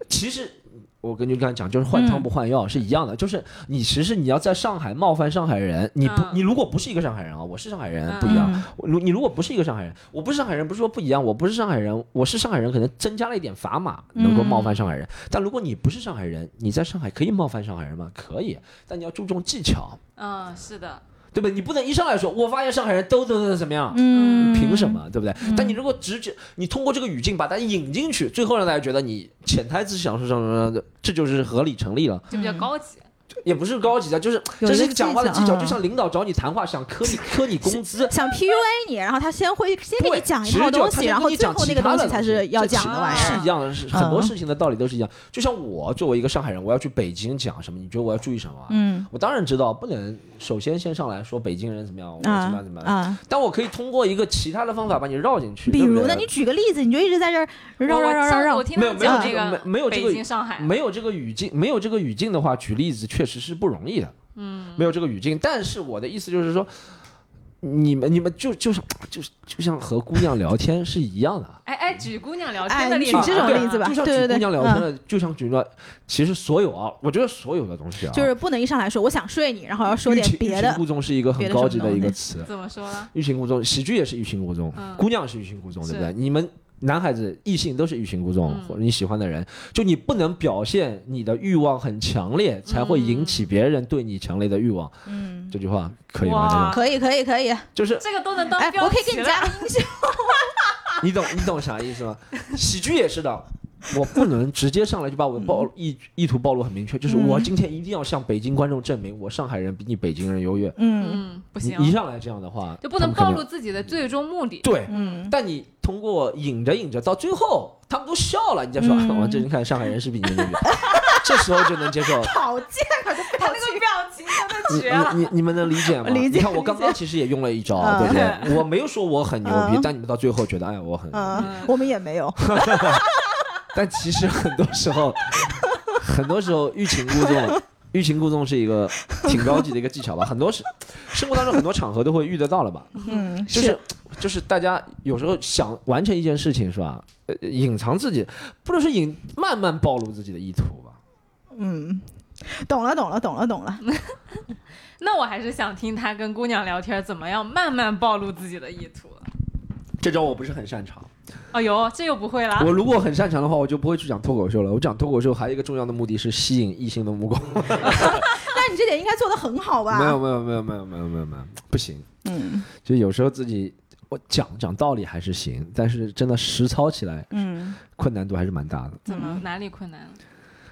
其实。我跟你刚才讲，就是换汤不换药、是一样的，就是你其实你要在上海冒犯上海人，你不、嗯你如果不是一个上海人啊，我是上海人、不一样。如你如果不是一个上海人，我不是上海人，不是说不一样，我不是上海人，我是上海人，可能增加了一点砝码，能够冒犯上海人。但如果你不是上海人，你在上海可以冒犯上海人吗？可以，但你要注重技巧，嗯，是的，对不对？你不能一上来说，我发现上海人都都都怎么样，嗯，凭什？么，对不对？但你如果直接你通过这个语境把它引进去，最后让大家觉得你潜台词想说什么的，这就是合理成立了。就比较高级。也不是高级的，就是这是一个讲话的技巧，就像领导找你谈话，想磕你磕你工资。想 PUA 你，然后他先会先给你讲一套东西，然后你讲最后那个其他的东西才是要讲的玩意儿。是一样的，是很多嗯事情的道理都是一样。就像我作为一个上海人，我要去北京讲什么，你觉得我要注意什么啊？嗯我当然知道，不能首先先上来说北京人怎么样，我怎么啊样怎么样，啊，但我可以通过一个其他的方法把你绕进去。比如呢，你举个例子，你就一直在这儿绕绕绕绕绕上我。听没有没有这没没有这个北京、上海，没有这个语境，没有这个语境的话，举例子确实是不容易的。嗯，没有这个语境，但是我的意思就是说，你们你们就就是就是就像和姑娘聊天是一样的。哎哎，举姑娘聊哎天的例子，你举这种例子吧就像对对对举姑娘聊天的，就像举个，其实所有啊，我觉得所有的东西啊，就是不能一上来说我想睡你，然后要说点别的欲擒。故纵是一个很别的高级的一个词，怎么说呢？欲擒故纵，喜剧也是欲擒故纵，嗯姑娘是欲擒故纵，对不对？你们男孩子异性都是欲擒故纵，嗯或者你喜欢的人，就你不能表现你的欲望很强烈，才会引起别人对你强烈的欲望。嗯，这句话可以吗？哇这个可以可以可以。就是这个都能当哎，标我可以给你题了加个音效。你懂你懂啥意思吗？喜剧也是的。我不能直接上来就把我的暴意意图暴露很明确，就是嗯我今天一定要向北京观众证明我上海人比你北京人优越。嗯嗯，不行，一上来这样的话，就不能暴露自己的最终目的。对，嗯，但你通过引着引着，到最后他们都笑了，你再说，嗯 我这你看上海人是比你牛逼，这时候就能接受。好贱啊！他那个表情真你的绝了。你你你们能理解吗？理解你看我刚刚其实也用了一招，嗯对不对？我没有说我很牛逼嗯，但你们到最后觉得，哎，我很。嗯，我们也没有。但其实很多时候，很多时候欲擒故纵，欲擒故纵是一个挺高级的一个技巧吧。很多是生活当中很多场合都会遇得到了吧？嗯，就是就是大家有时候想完成一件事情是吧？呃，隐藏自己，不能说隐，慢慢暴露自己的意图吧。嗯，懂了懂了懂了懂了。那我还是想听他跟姑娘聊天怎么样慢慢暴露自己的意图。这招我不是很擅长。哎呦，这又不会啦。我如果很擅长的话，我就不会去讲脱口秀了。我讲脱口秀还有一个重要的目的是吸引异性的目光。但你这点应该做得很好吧？没有没有没有没有没有没有没有，不行。嗯就有时候自己我讲讲道理还是行，但是真的实操起来嗯，困难度还是蛮大的。怎么哪里困难了？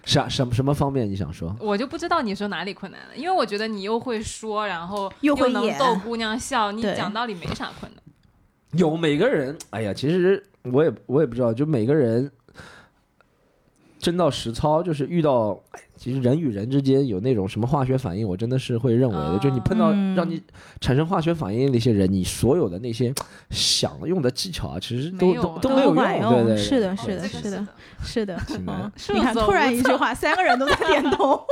啥什么什么方面你想说？我就不知道你说哪里困难了，因为我觉得你又会说，然后又能逗姑娘笑，你讲道理没啥困难。有每个人，哎呀，其实我也我也不知道，就每个人真到实操，就是遇到，哎其实人与人之间有那种什么化学反应，我真的是会认为的，哦就你碰到嗯。让你产生化学反应的那些人，你所有的那些想用的技巧啊，其实都都都没有管用，对对，对是的，哦是的，是的，是的。你看，突然一句话，三个人都在点头。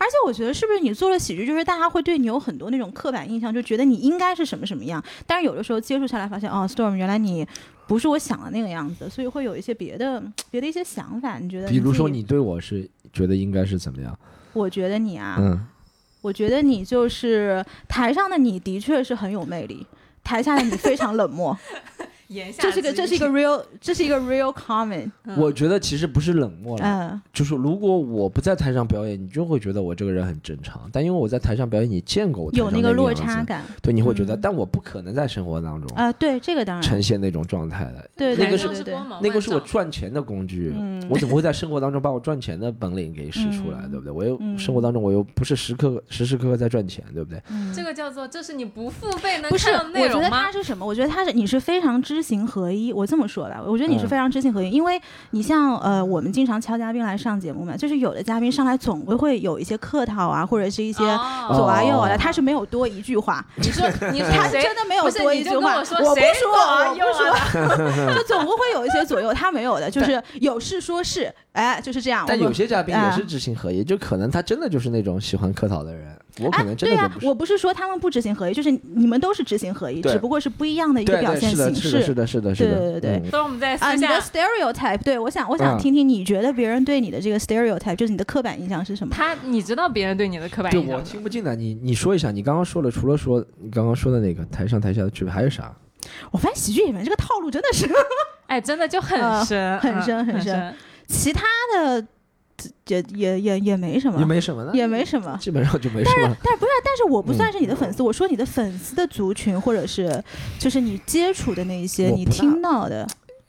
而且我觉得，是不是你做了喜剧，就是大家会对你有很多那种刻板印象，就觉得你应该是什么什么样。但是有的时候接触下来，发现哦，Storm 原来你不是我想的那个样子，所以会有一些别的别的一些想法。你觉得？比如说，你对我是觉得应该是怎么样？我觉得你啊，嗯，我觉得你就是台上的你的确是很有魅力，台下的你非常冷漠。言下这是个这是一个 real 这是一个 real comment。嗯我觉得其实不是冷漠了，嗯就是如果我不在台上表演，你就会觉得我这个人很正常。但因为我在台上表演，你见过我有那个落差，感对，你会觉得，嗯但我不可能在生活当中啊，对这个当然，呈现那种状态的。对那个是那个是我赚钱的工具，嗯我怎么会在生活当中把我赚钱的本领给使出来，嗯对不对？我又嗯生活当中我又不是时刻时时刻刻在赚钱，对不对？嗯这个叫做这是你不付费能不是，看到内我觉得容吗他？是什么？我觉得他是你是非常知行合一。我这么说吧，我觉得你是嗯。非常知行合一，因为你像呃，我们经常敲嘉宾来上节目嘛，就是有的嘉宾上来总归会有一些客套啊，或者是一些哦。左啊右啊的，哦。他是没有多一句话，你说 你他谁真的没有多一句话。我说我不谁说，啊我不说，就总会会有一些左右，他没有的，就是有事说事，哎，就是这样。但有些嘉宾也啊是知行合一，就可能他真的就是那种喜欢客套的人，我可哎，能真对呀、的就不是。我不是说他们不知行合一，就是你们都是知行合一，只不过是不一样的一个对对，表现形是的，是。的，是的，是的，对对所以我们在啊，你的下，stereotype，对我想，我想嗯听听你觉得别人对你的这个 stereotype，就是你的刻板印象是什么？他你知道别人对你的刻板印象我？听不进来，你你说一下，你刚刚说了，除了说你刚刚说的那个台上台下的区别，还有啥？我发现喜剧演员这个套路真的是，哎，真的就很呃 深，很嗯深很深深。其他的也也也也没什么，也没什么呢，也没什么。基本上就没什么。但是但是不是，但是我不嗯算是你的粉丝，我说你的粉丝的族群，或者是就是你接触的那一些，你听到的，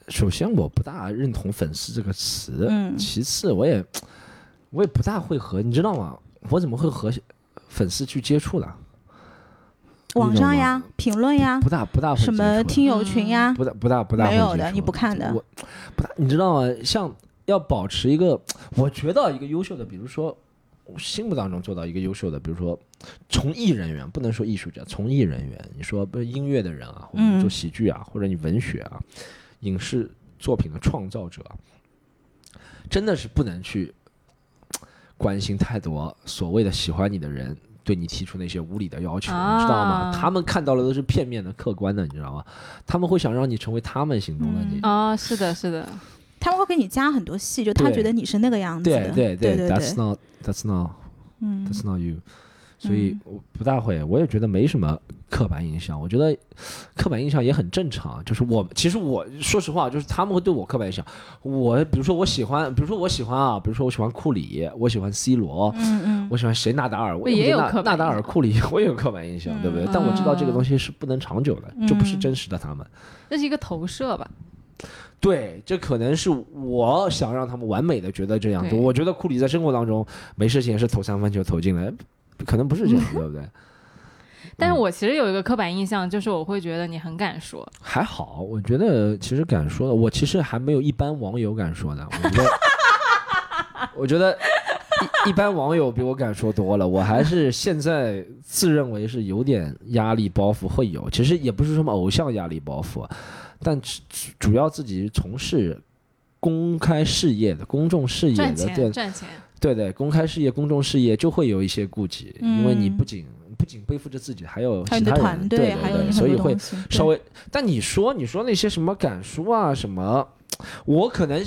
首先，我不大认同“粉丝”这个词，嗯。其次，我也我也不大会和你知道吗？我怎么会和粉丝去接触呢？网上呀、评论呀、不大不大什么听友群呀，不大不大不大没有的你不看的。我不大，你知道吗？像要保持一个，我觉得一个优秀的，比如说我心目当中做到一个优秀的，比如说从艺人员，不能说艺术家，从艺人员，你说不是音乐的人啊，或者做喜剧啊，或者你文学啊，影视作品的创造者啊，真的是不能去 关心太多所谓的喜欢你的人。对你提出那些无理的要求，你知道吗啊？他们看到的都是片面的、客观的，你知道吗？他们会想让你成为他们心中的嗯你。哦，是的，是的，他们会给你加很多戏，就他觉得你是那个样子对的，对对对 t h a t s not that's not 嗯 that's not you。所以我不大会，我也觉得没什么刻板印象。我觉得刻板印象也很正常，就是我其实我说实话，就是他们会对我刻板印象。我比如说我喜欢，比如说我喜欢啊，比如说我喜欢库里，我喜欢 C 罗，嗯嗯我喜欢谁纳达尔，我也有纳纳达尔、库里，我也有刻板印象，对不对？但我知道这个东西是不能长久的，就不是嗯真实的他们。那是一个投射吧？对，这可能是我想让他们完美的觉得这样子。我觉得库里在生活当中没事情也是投三分球投进来，可能不是这样，对不对？但是我其实有一个刻板印象，就是我会觉得你很敢说，还好，我觉得其实敢说的，我其实还没有一般网友敢说的。我觉得，我觉得一一般网友比我敢说多了。我还是现在自认为是有点压力包袱会有，其实也不是什么偶像压力包袱，但主主要自己从事公开事业的、公众事业赚的，对钱赚钱，对对，公开事业、公众事业就会有一些顾忌，因为你嗯不仅不仅背负着自己，还有其他人，对对对，所以会稍微。但你说你说那些什么敢书啊什么，我可能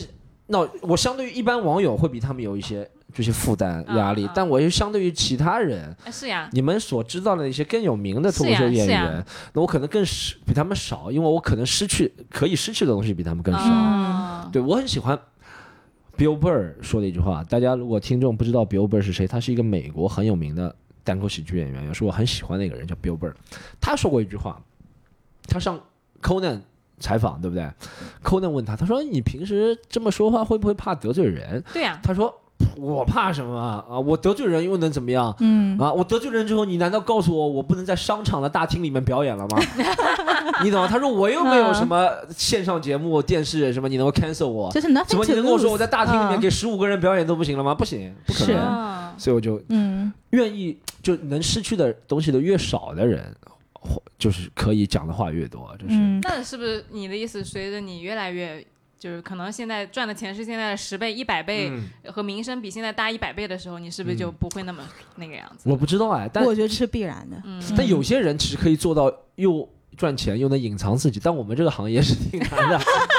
那我相对于一般网友会比他们有一些这些负担嗯压力，嗯但我又相对于其他人，哎，是呀，你们所知道的那些更有名的脱口秀演员，那我可能更失比他们少，因为我可能失去可以失去的东西比他们更少。哦，对我很喜欢 Bill Burr 说的一句话，大家如果听众不知道 Bill Burr 是谁，他是一个美国很有名的单口喜剧演员，也是我很喜欢的一个人，叫 Bill Burr。他说过一句话，他上 Conan 采访，对不对？Conan 问他，他说你平时这么说话会不会怕得罪人？对呀，他说我怕什么啊？啊，我得罪人又能怎么样？嗯，啊！我得罪人之后，你难道告诉我我不能在商场的大厅里面表演了吗？你懂吗？他说我又没有什么线上节目、电视什么，你能够 cancel 我？就是 nothing 怎么你能跟我说我在大厅里面嗯给十五个人表演都不行了吗？不行，不可能。啊所以我就嗯愿意就能失去的东西的越少的人，或就是可以讲的话越多，就是。嗯，那是不是你的意思？随着你越来越，就是可能现在赚的钱是现在的十倍、一百倍，嗯和名声比现在大一百倍的时候，你是不是就不会那么那个样子？我不知道哎，但我觉得这是必然的。嗯，但有些人其实可以做到又赚钱又能隐藏自己，但我们这个行业是挺难的，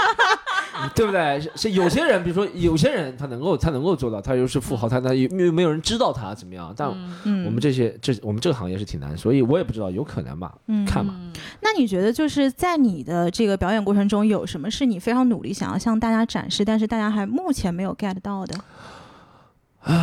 对不对？是是有些人，比如说有些人他能够他能够做到，他又是富豪，他他又又没有人知道他怎么样，但我们这些这我们这个行业是挺难，所以我也不知道，有可能吧，嗯看吧。嗯那你觉得就是在你的这个表演过程中，有什么是你非常努力想要向大家展示，但是大家还目前没有 get 到的？啊，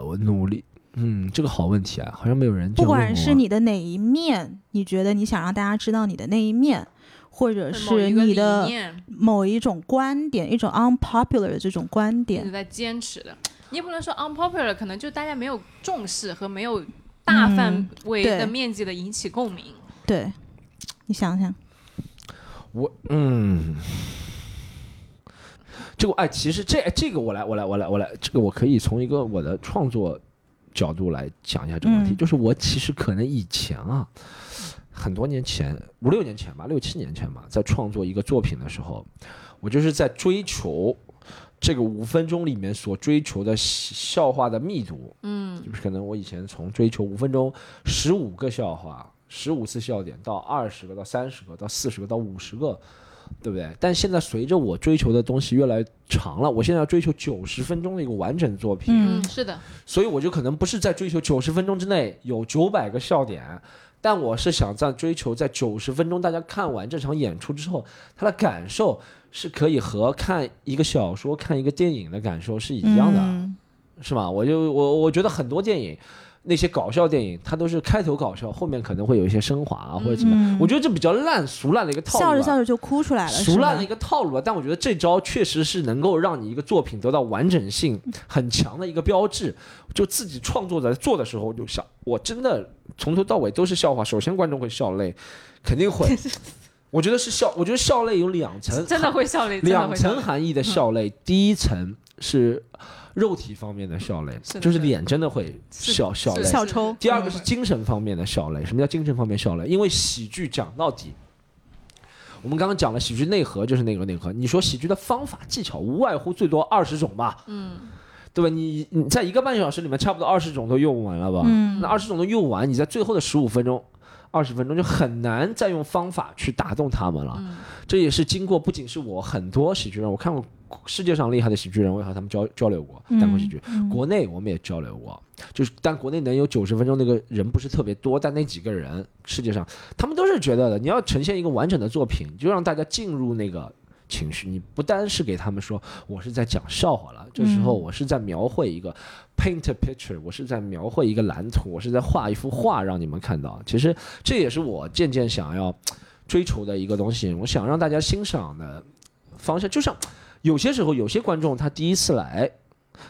我努力，嗯，这个好问题啊，好像没有人不管是你的哪一面，你觉得你想让大家知道你的那一面，或者是你的某一种观点，一种 unpopular 的这种观一直点，在坚持的，你也不能说 unpopular，可能就大家没有重视和没有大范围的面积的引起共鸣。对，你想想，我嗯，这个哎，其实这这个我来我来我来我来，这个我可以从一个我的创作角度来讲一下这个问题，嗯。就是我其实可能以前啊，很多年前五六年前吧，六七年前吧，在创作一个作品的时候，我就是在追求。这个五分钟里面所追求的笑话的密度，嗯就是可能我以前从追求五分钟十五个笑话，十五次笑点到二十个到三十个到四十个到五十个，对不对？但现在随着我追求的东西越来越长了，我现在要追求九十分钟的一个完整作品，嗯嗯，是的，所以我就可能不是在追求九十分钟之内有九百个笑点。但我是想在追求，在九十分钟大家看完这场演出之后，他的感受是可以和看一个小说、看一个电影的感受是一样的。嗯是吧？我就我我觉得很多电影，那些搞笑电影，它都是开头搞笑，后面可能会有一些升华啊，或者怎么样。嗯我觉得这比较烂俗烂的一个套路、啊，笑着笑着就哭出来了，俗烂的一个套路啊。但我觉得这招确实是能够让你一个作品得到完整性很强的一个标志。就自己创作者做的时候，就想，我真的从头到尾都是笑话。首先观众会笑泪，肯定会。我觉得是笑，我觉得笑泪有两层，真的会笑泪，两。层含义的笑泪，第一层是肉体方面的笑泪，是的是的就是脸真的会是笑笑泪。笑抽第二个是精神方面的笑泪。什么叫精神方面笑泪？因为喜剧讲到底，我们刚刚讲了喜剧内核就是那个内核。你说喜剧的方法技巧无外乎最多二十种吧，嗯，对吧？你你在一个半小时里面差不多二十种都用完了吧？嗯那二十种都用完，你在最后的十五分钟。二十分钟就很难再用方法去打动他们了，嗯这也是经过不仅是我很多喜剧人，我看过世界上厉害的喜剧人，我也和他们交交流过单口喜剧，嗯。国内我们也交流过，就是但国内能有九十分钟那个人不是特别多，但那几个人世界上他们都是觉得的，你要呈现一个完整的作品，就让大家进入那个情绪，你不单是给他们说我是在讲笑话了，这时候我是在描绘一个 paint a picture，我是在描绘一个蓝图，我是在画一幅画让你们看到。其实这也是我渐渐想要追求的一个东西，我想让大家欣赏的方向，就像有些时候有些观众他第一次来，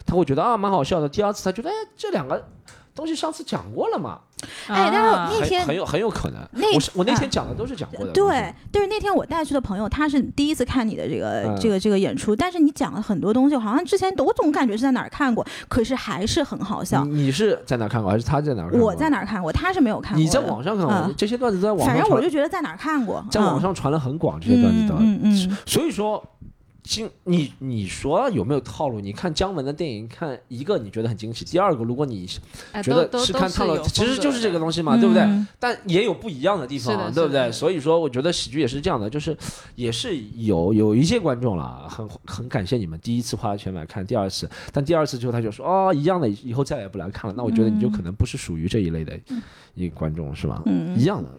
他会觉得啊蛮好笑的，第二次他觉得哎这两个东西上次讲过了嘛，哎但是啊那天很很有很有可能。那我是我那天啊讲的都是讲过的。对，就是那天我带去的朋友，他是第一次看你的这个、嗯这个这个演出，但是你讲了很多东西，好像之前我总感觉是在哪儿看过，可是还是很好笑。你你是在哪儿看过，还是他在哪儿看过？我在哪儿看过，他是没有看过。你在网上看过，嗯这些段子在网上。反正我就觉得在哪儿看过，在网嗯上传的很广，这些段子的。嗯嗯嗯所以说，今你你说有没有套路？你看姜文的电影，看一个你觉得很惊喜，第二个如果你哎觉得都都都看套路，其实就是这个东西嘛，对不对？嗯但也有不一样的地方，对不对？所以说，我觉得喜剧也是这样的，就是也是有有一些观众了，很很感谢你们第一次花了钱买看，第二次，但第二次之后他就说哦一样的，以后再也不来看了。那我觉得你就可能不是属于这一类的一个观众，是吧？嗯一样的，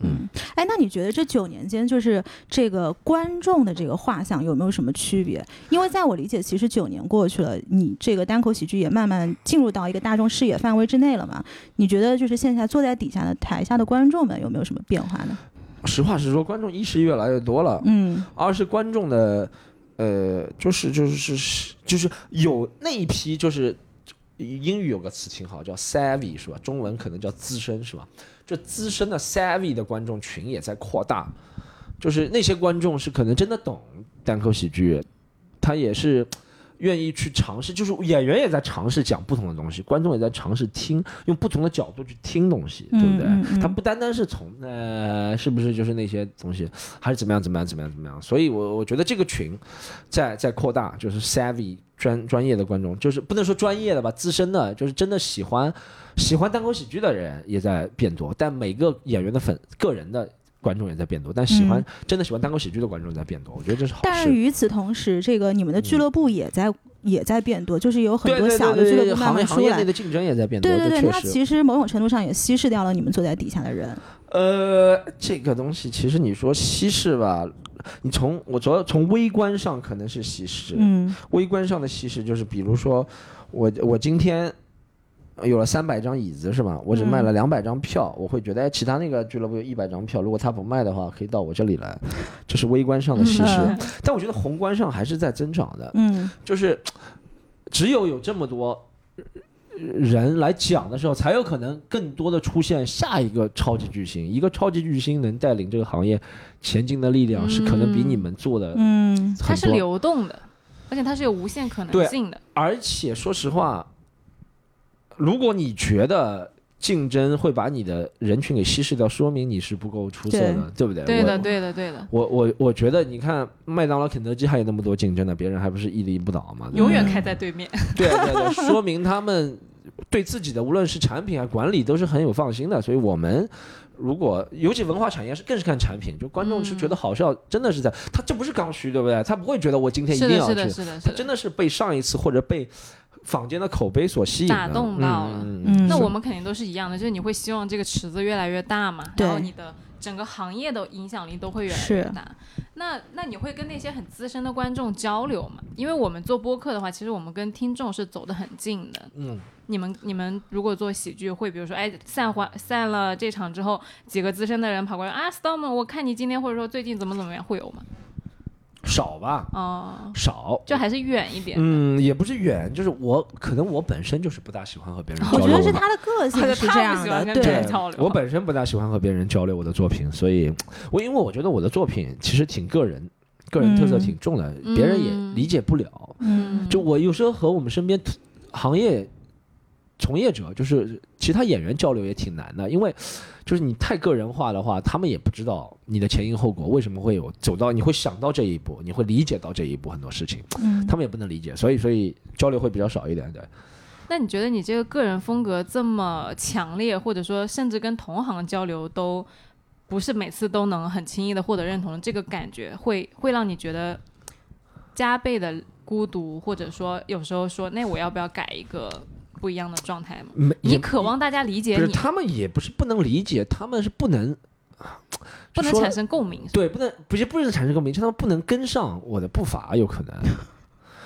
嗯。哎，那你觉得这九年间，就是这个观众的这个画像有没有什么区别？因为在我理解，其实九年过去了，你这个单口喜剧也慢慢进入到一个大众视野范围之内了嘛？你觉得就是线下坐在底下的台下的观众们有没有什么变化呢？实话实说，观众一是越来越多了，嗯二是观众的，呃，就是就是是就是有那一批就是英语有个词挺好，叫 savvy 是吧？中文可能叫资深是吧？这资深的 savvy 的观众群也在扩大，就是那些观众是可能真的懂单口喜剧，他也是愿意去尝试，就是演员也在尝试讲不同的东西，观众也在尝试听，用不同的角度去听东西，对不对？嗯嗯嗯他不单单是从呃，是不是就是那些东西，还是怎么样怎么样怎么样怎么样？所以我我觉得这个群在在扩大，就是 savvy 专专业的观众，就是不能说专业的吧，资深的，就是真的喜欢喜欢单口喜剧的人也在变多，但每个演员的粉个人的。观众也在变多，但喜欢、嗯真的喜欢单口喜剧的观众也在变多，我觉得这是好事但是。与此同时，这个你们的俱乐部也在、也在变多，就是有很多小的俱乐部慢行业慢出来。行业内的竞争也在变多，对对对，它。其实某种程度上也稀释掉了你们坐在底下的人。呃，这个东西其实你说稀释吧，你从我主要从微观上可能是稀释，嗯微观上的稀释就是比如说我我今天。有了三百张椅子是吧？我只卖了两百张票，我会觉得哎，其他那个俱乐部有一百张票，如果他不卖的话，可以到我这里来，这是微观上的稀释。嗯但我觉得宏观上还是在增长的，嗯就是 只有有这么多人来讲的时候，才有可能更多的出现下一个超级巨星。一个超级巨星能带领这个行业前进的力量，是可能比你们做的嗯它是。流动的，而且它是有无限可能性的。而且说实话，如果你觉得竞争会把你的人群给稀释掉，说明你是不够出色的，对不对？对的，我对的，对的，我我我觉得，你看麦当劳、肯德基还有那么多竞争的，别人还不是屹立不倒吗？永远开在对面。对对对，说明他们对自己的无论是产品啊管理都是很有放心的。所以我们如果尤其文化产业是更是看产品，就观众是觉得好笑，真的是在他这不是刚需，对不对？他不会觉得我今天一定要去，是的，是的。他真的是被上一次或者被坊间的口碑所吸引打动到了嗯那我们肯定都是一样的，就是你会希望这个池子越来越大嘛，然后你的整个行业的影响力都会越来越大。那那你会跟那些很资深的观众交流吗？因为我们做播客的话，其实我们跟听众是走得很近的。嗯，你们你们如果做喜剧，会比如说，哎，散欢散了这场之后，几个资深的人跑过来啊，Storm，我看你今天或者说最近怎么怎么样，会有吗？少吧，哦、少。就还是远一点。嗯，也不是远，就是我可能我本身就是不大喜欢和别人交流我。觉得是他的个性是这样的，对交流我本身不大喜欢和别人交流我的作品，所以我因为我觉得我的作品其实挺个人，个人特色嗯挺重的，别人也理解不了。嗯就我有时候和我们身边行业从业者，就是其他演员交流也挺难的，因为就是你太个人化的话，他们也不知道你的前因后果，为什么会有走到，你会想到这一步，你会理解到这一步很多事情，嗯他们也不能理解，所以所以交流会比较少一点，对。那你觉得你这个个人风格这么强烈，或者说甚至跟同行交流都不是每次都能很轻易的获得认同，这个感觉会会让你觉得加倍的孤独，或者说有时候说，那我要不要改一个不一样的状态吗？你渴望大家理解你，他们也不是不能理解，他们是不能不能产生共鸣。对，不能不是不能产生共鸣，是他们不能跟上我的步伐，有可能。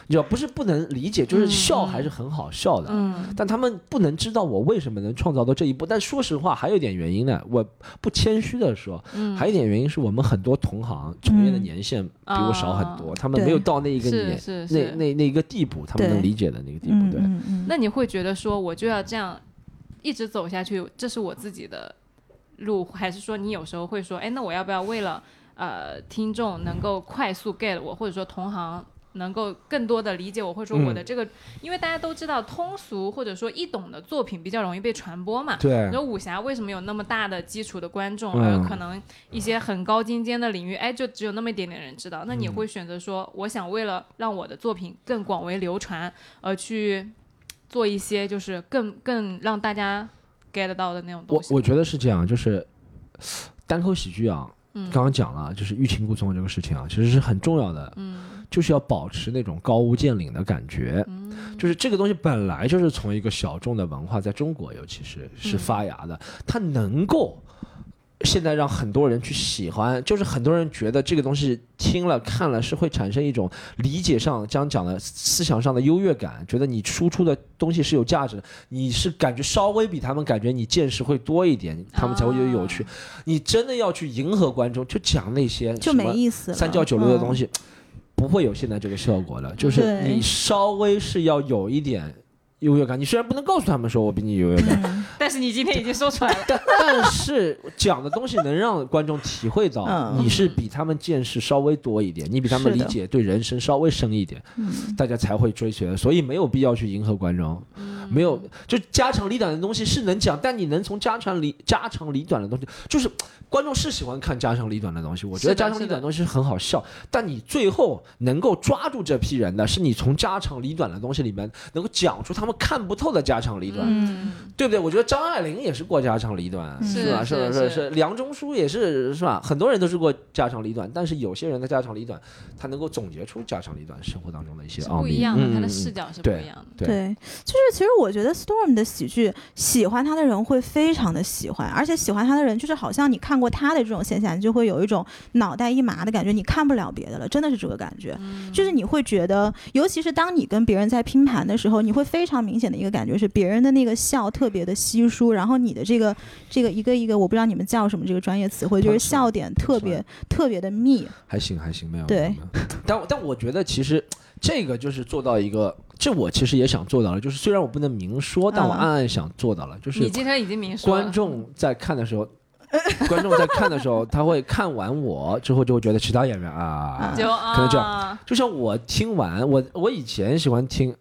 你知道，不是不能理解，就是嗯笑嗯还是很好笑的，嗯但他们不能知道我为什么能创造到这一步。但说实话，还有一点原因呢，我不谦虚的说，嗯，还有一点原因是我们很多同行从业的嗯年限比我少很多，啊他们没有到那一个是年那。那那一个地步，他们能理解的那个地步。嗯对，那你会觉得说，我就要这样一直走下去，这是我自己的路，还是说你有时候会说，哎，那我要不要为了呃听众能够快速 get 我，或者说同行能够更多的理解我，或者说我的这个，因为大家都知道通俗或者说易懂的作品比较容易被传播嘛。对你说武侠为什么有那么大的基础的观众，嗯而可能一些很高精尖的领域，哎，就只有那么一点点人知道？那嗯你会选择说，我想为了让我的作品更广为流传，而去做一些就是更更让大家 get 到的那种东西？我我觉得是这样，就是单口喜剧啊，嗯刚刚讲了，就是欲擒故纵这个事情啊，其实是很重要的，嗯就是要保持那种高屋建瓴的感觉。嗯就是这个东西本来就是从一个小众的文化，在中国尤其是是嗯发芽的，它能够现在让很多人去喜欢，就是很多人觉得这个东西听了看了是会产生一种理解上，将讲的思想上的优越感，觉得你输出的东西是有价值的，你是感觉稍微比他们感觉你见识会多一点，他们才会觉得有趣。你真的要去迎合观众，就讲那些就没意思。三教九流的嗯东西，不会有现在这个效果了。就是你稍微是要有一点优越感。你虽然不能告诉他们说我比你优越感，嗯但是你今天已经说出来了，但 但是讲的东西能让观众体会到嗯你是比他们见识稍微多一点，你比他们理解对人生稍微深一点，嗯大家才会追随。所以没有必要去迎合观众，没有就家长里短的东西是能讲，但你能从家长里家长里短的东西，就是观众是喜欢看家长里短的东西。我觉得家长里短的东西很好笑，但你最后能够抓住这批人的是你从家长里短的东西里面能够讲出他们看不透的家长里短。嗯对不对？我觉得张爱玲也是过家长里短，嗯是吧？是是是是，梁中书也是是吧？很多人都是过家长里短，但是有些人的家长里短，他能够总结出家长里短生活当中的一些奥秘。不一样的，嗯他的嗯视角是不一样的。对对，就是其实我觉得 Storm 的喜剧，喜欢他的人会非常的喜欢，而且喜欢他的人就是好像你看过他的这种现象，你就会有一种脑袋一麻的感觉，你看不了别的了，真的是这个感觉。嗯就是你会觉得，尤其是当你跟别人在拼盘的时候，你会非常明显的一个感觉是，别人的那个笑特别的稀疏，然后你的这个这个一个一个，我不知道你们叫什么这个专业词汇，就是笑点特别特别的密。还行还行，没有。对但但我觉得其实这个就是做到一个，这我其实也想做到了，就是虽然我不能明说，但我嗯暗暗想做到了，就是你今天已经明说观众在看的时候。观众在看的时候，他会看完我之后，就会觉得其他演员啊，就可能这样啊，就像我听完我我以前喜欢听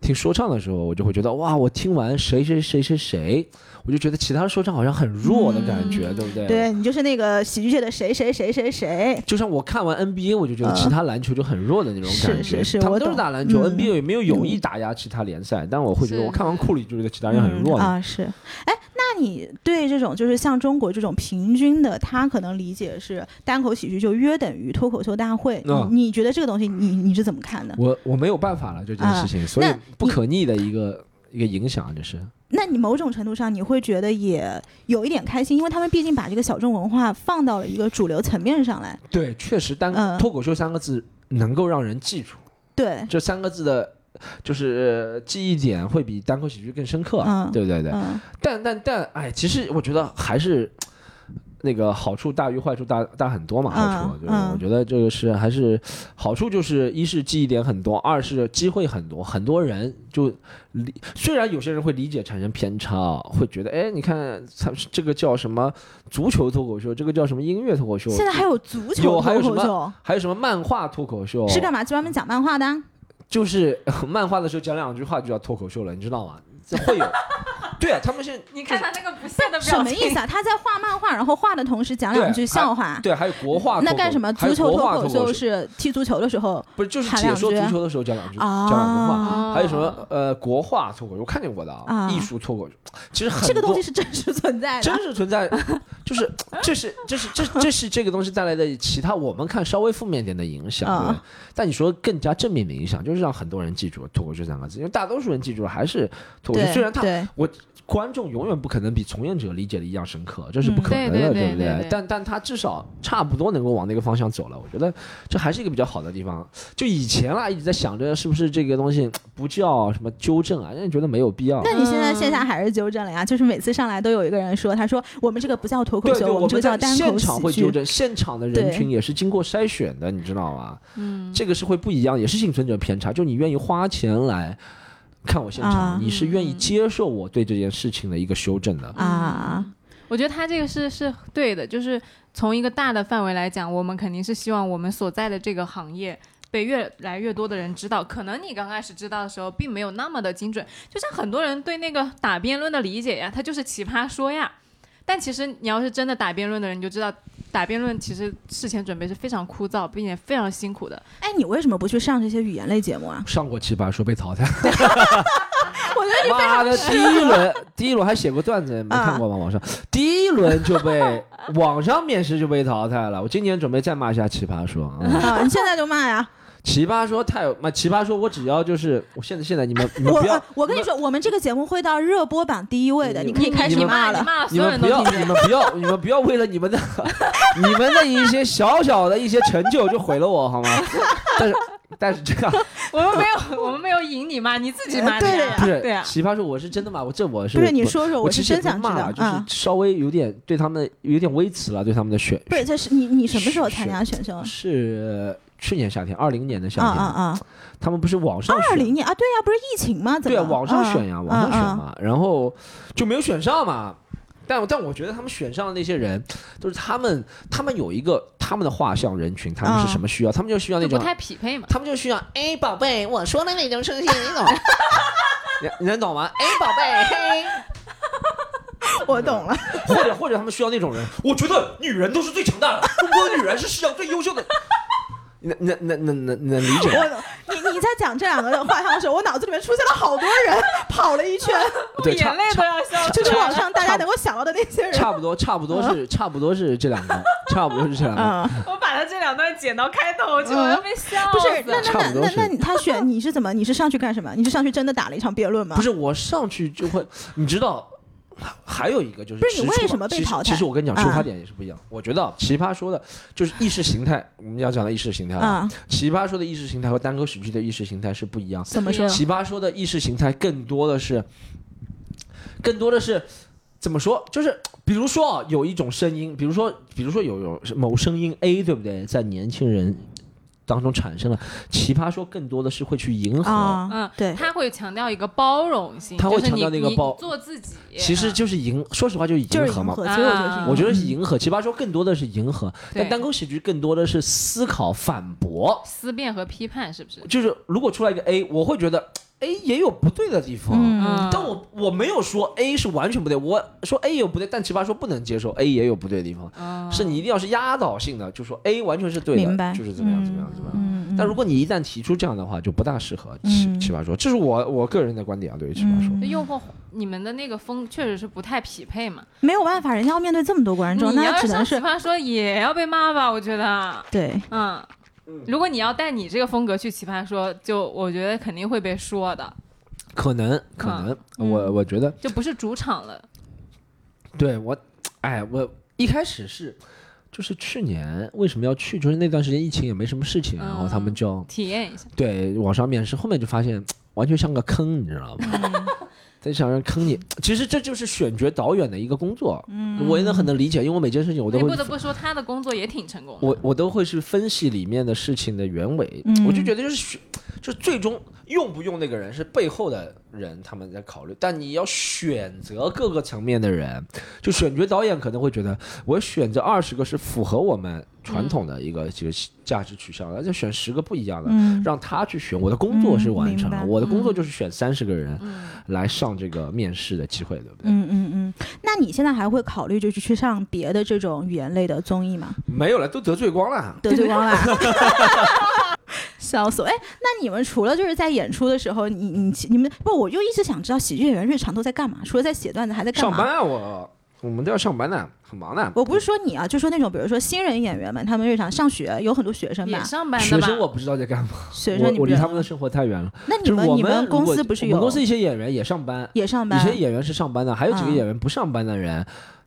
听说唱的时候，我就会觉得哇，我听完谁谁谁谁谁，我就觉得其他说唱好像很弱的感觉，嗯对不对？。对你就是那个喜剧界的谁谁谁谁谁。就像我看完 NBA，我就觉得嗯其他篮球就很弱的那种感觉。是是是他们都是打篮球、嗯 n b a 也没有有意打压其他联赛，但我会觉得我看完库里就觉得其他人很弱。嗯啊，是。哎，那你对这种就是像中国这种平均的，他可能理解是单口喜剧就约等于脱口秀大会，嗯你你觉得这个东西你你是怎么看的？我我没有办法了这件事情，所以不可逆的一个一个影响，这是。那你某种程度上你会觉得也有一点开心，因为他们毕竟把这个小众文化放到了一个主流层面上来。对，确实单嗯脱口秀三个字能够让人记住。对，这三个字的，就是呃记忆点会比单口喜剧更深刻，嗯对不对？对。嗯但但但，哎，其实我觉得还是那个好处大于坏处大大很多嘛。好处，嗯就是我觉得这个是还是好处，就是一是记忆点很多，二是机会很多，很多人就理虽然有些人会理解产生偏差，会觉得哎，你看他这个叫什么足球脱口秀，这个叫什么音乐脱口秀，现在还有足有球还有什么脱口秀，还有什么漫画脱口秀，是干嘛？专门讲漫画的啊？就是 漫画的时候讲两句话就叫脱口秀了，你知道吗？这会有，对啊，他们现在你看他那个不屑的表情，什么意思啊？他在画漫画，然后画的同时讲两句笑话。对，还有国画，那干什么？足球脱脱口秀秀是踢足球的时候不是就是解说足球的时候讲两句，啊讲两句话，哦还有什么呃国画脱口秀，我看见过的啊，啊艺术脱口秀，其实很这个东西是真实存在的真。实存在，就是这是这是这这是这个东西带来的其他我们看稍微负面点的影响，对啊？但你说更加正面的影响，就是让很多人记住脱口秀三个字，因为大多数人记住了还是脱口秀，虽然他对观众永远不可能比从业者理解的一样深刻，这是不嗯可能的，对对对不对对但但他至少差不多能够往那个方向走了，我觉得这还是一个比较好的地方。就以前啦，一直在想着是不是这个东西不叫什么纠正啊，人家觉得没有必要。那你现在嗯线下还是纠正了呀？就是每次上来都有一个人说，他说我们这个不叫脱口秀，对对，我们这个叫单口现场会。纠正，现场的人群也是经过筛选的，你知道吗？嗯，这个是会不一样，也是幸存者偏差。就你愿意花钱来看我现场，啊你是愿意接受我对这件事情的一个修正的。啊，我觉得他这个是是对的，就是从一个大的范围来讲，我们肯定是希望我们所在的这个行业被越来越多的人知道。可能你刚开始知道的时候，并没有那么的精准，就像很多人对那个打辩论的理解呀，他就是奇葩说呀。但其实你要是真的打辩论的人，你就知道打辩论其实事前准备是非常枯燥，并且非常辛苦的。哎，你为什么不去上这些语言类节目啊？上过奇葩说被淘汰，我觉得你非妈的，第一轮第一轮还写过段子，没看过吗？网上 第一轮就被网上面试就被淘汰了。我今年准备再骂一下奇葩说。嗯啊！你现在就骂呀！奇葩说太有，妈奇葩说我只要就是我现在现在你们你们我不要我跟你说，我们这个节目会到热播榜第一位的，你你可以开始骂了。你骂，你所有们不要。你们不要你们不要为了你们的 你们的一些小小的一些成就就毁了我好吗？但是但是这样 我们没有，我们没有引你骂，你自己骂的对呀。不是对啊，奇葩说我是真的骂我这我是不是你说说，我其实也真想知道不骂了，就是啊。稍微有点对他们有点微词了，对他们的选不是，这是你你什么时候参加选秀啊？是去年夏天，二零年的夏啊天，啊啊！他们不是网上选二零年啊，对呀，不是疫情吗？怎么对啊，网上选呀，嗯网上选嗯嘛，然后就没有选上嘛。但但我觉得他们选上的那些人，都是他们他们有一个他们的画像人群，他们是什么需要？他们就需要那种，就不太匹配嘛。他们就需要哎宝贝，我说的那种声音，你懂？你你能懂吗？哎宝贝，我懂了。或者或者他们需要那种人，我觉得女人都是最强大的，中国的女人是世界上最优秀的。能能能能能能理解吗？我。你你在讲这两个画像的时候，我脑子里面出现了好多人，跑了一圈，我，眼泪都要笑了。就是网上大家能够想到的那些人。差不多差不多是差不多是这两个，差不多是这两个。嗯，我把他这两段剪到开头去，我要被笑。不是，那那那那那你他选你是怎么？你是上去干什么？你是上去真的打了一场辩论吗？不是我上去就会，你知道，还还有一个就是，不是你为什么被淘汰其实我跟你讲，啊出发点也是不一样。我觉得奇葩说的就是意识形态，我们要讲的意识形态啊，啊，奇葩说的意识形态和单口喜剧的意识形态是不一样。怎么说？奇葩说的意识形态更多的是，更多的是怎么说？就是比如说啊，有一种声音，比如说，比如说有有某声音 A，对不对？在年轻人当中产生了。奇葩说更多的是会去迎合。啊，嗯，对，他会强调一个包容性，他会强调那个包做自己，其实就是迎，说实话就是迎合嘛。我觉得是迎合，奇葩说更多的是迎合，但单口喜剧更多的是思考、反驳。思辨和批判是不是？就是如果出来一个 A，我会觉得 A 也有不对的地方，嗯但我我没有说 A 是完全不对，我说 A 有不对，但奇葩说不能接受 A 也有不对的地方，嗯是你一定要是压倒性的，就说 A 完全是对的，明白就是怎么样怎么样怎么样。嗯但如果你一旦提出这样的话，就不大适合奇嗯奇葩说，这是我我个人的观点啊，对于奇葩说。嗯诱惑你们的那个风确实是不太匹配嘛。没有办法，人家要面对这么多观众，你那只能是奇葩说也要被骂吧？我觉得，对。嗯，如果你要带你这个风格去奇葩说，就我觉得肯定会被说的，可能可能，嗯我我觉得就不是主场了。对我，哎，我一开始是。就是去年为什么要去？就是那段时间疫情也没什么事情，然后他们就体验一下，对网上面试，后面就发现完全像个坑，你知道吗？嗯在想让坑你，其实这就是选角导演的一个工作，嗯。我也能很能理解，因为我每件事情我都会不得不说他的工作也挺成功的。我我都会去分析里面的事情的原委，嗯。我就觉得就是选，就最终用不用那个人是背后的人他们在考虑，但你要选择各个层面的人，就选角导演可能会觉得我选择二十个是符合我们传统的一个这个价值取向的，就选十个不一样的，嗯让他去选。我的工作是完成了，我的工作就是选三十个人嗯，来上这个面试的机会，对不对？嗯嗯嗯，那你现在还会考虑就是去上别的这种语言类的综艺吗？没有了，都得罪光了。得罪光了。笑死我！哎，那你们除了就是在演出的时候，你你你们不，我就一直想知道喜剧演员日常都在干嘛？除了在写段子，还在干嘛？上班啊，我我们都要上班的，很忙的。我不是说你啊，就说那种比如说新人演员们，他们日常上学有很多学生吧也，上班的学吧？生我不知道在干嘛，学生我离他们的生活太远了。那你就是我们你们公司不是有我们公司一些演员也上班，也上班？有些演员是上班的，还有几个嗯演员不上班的人，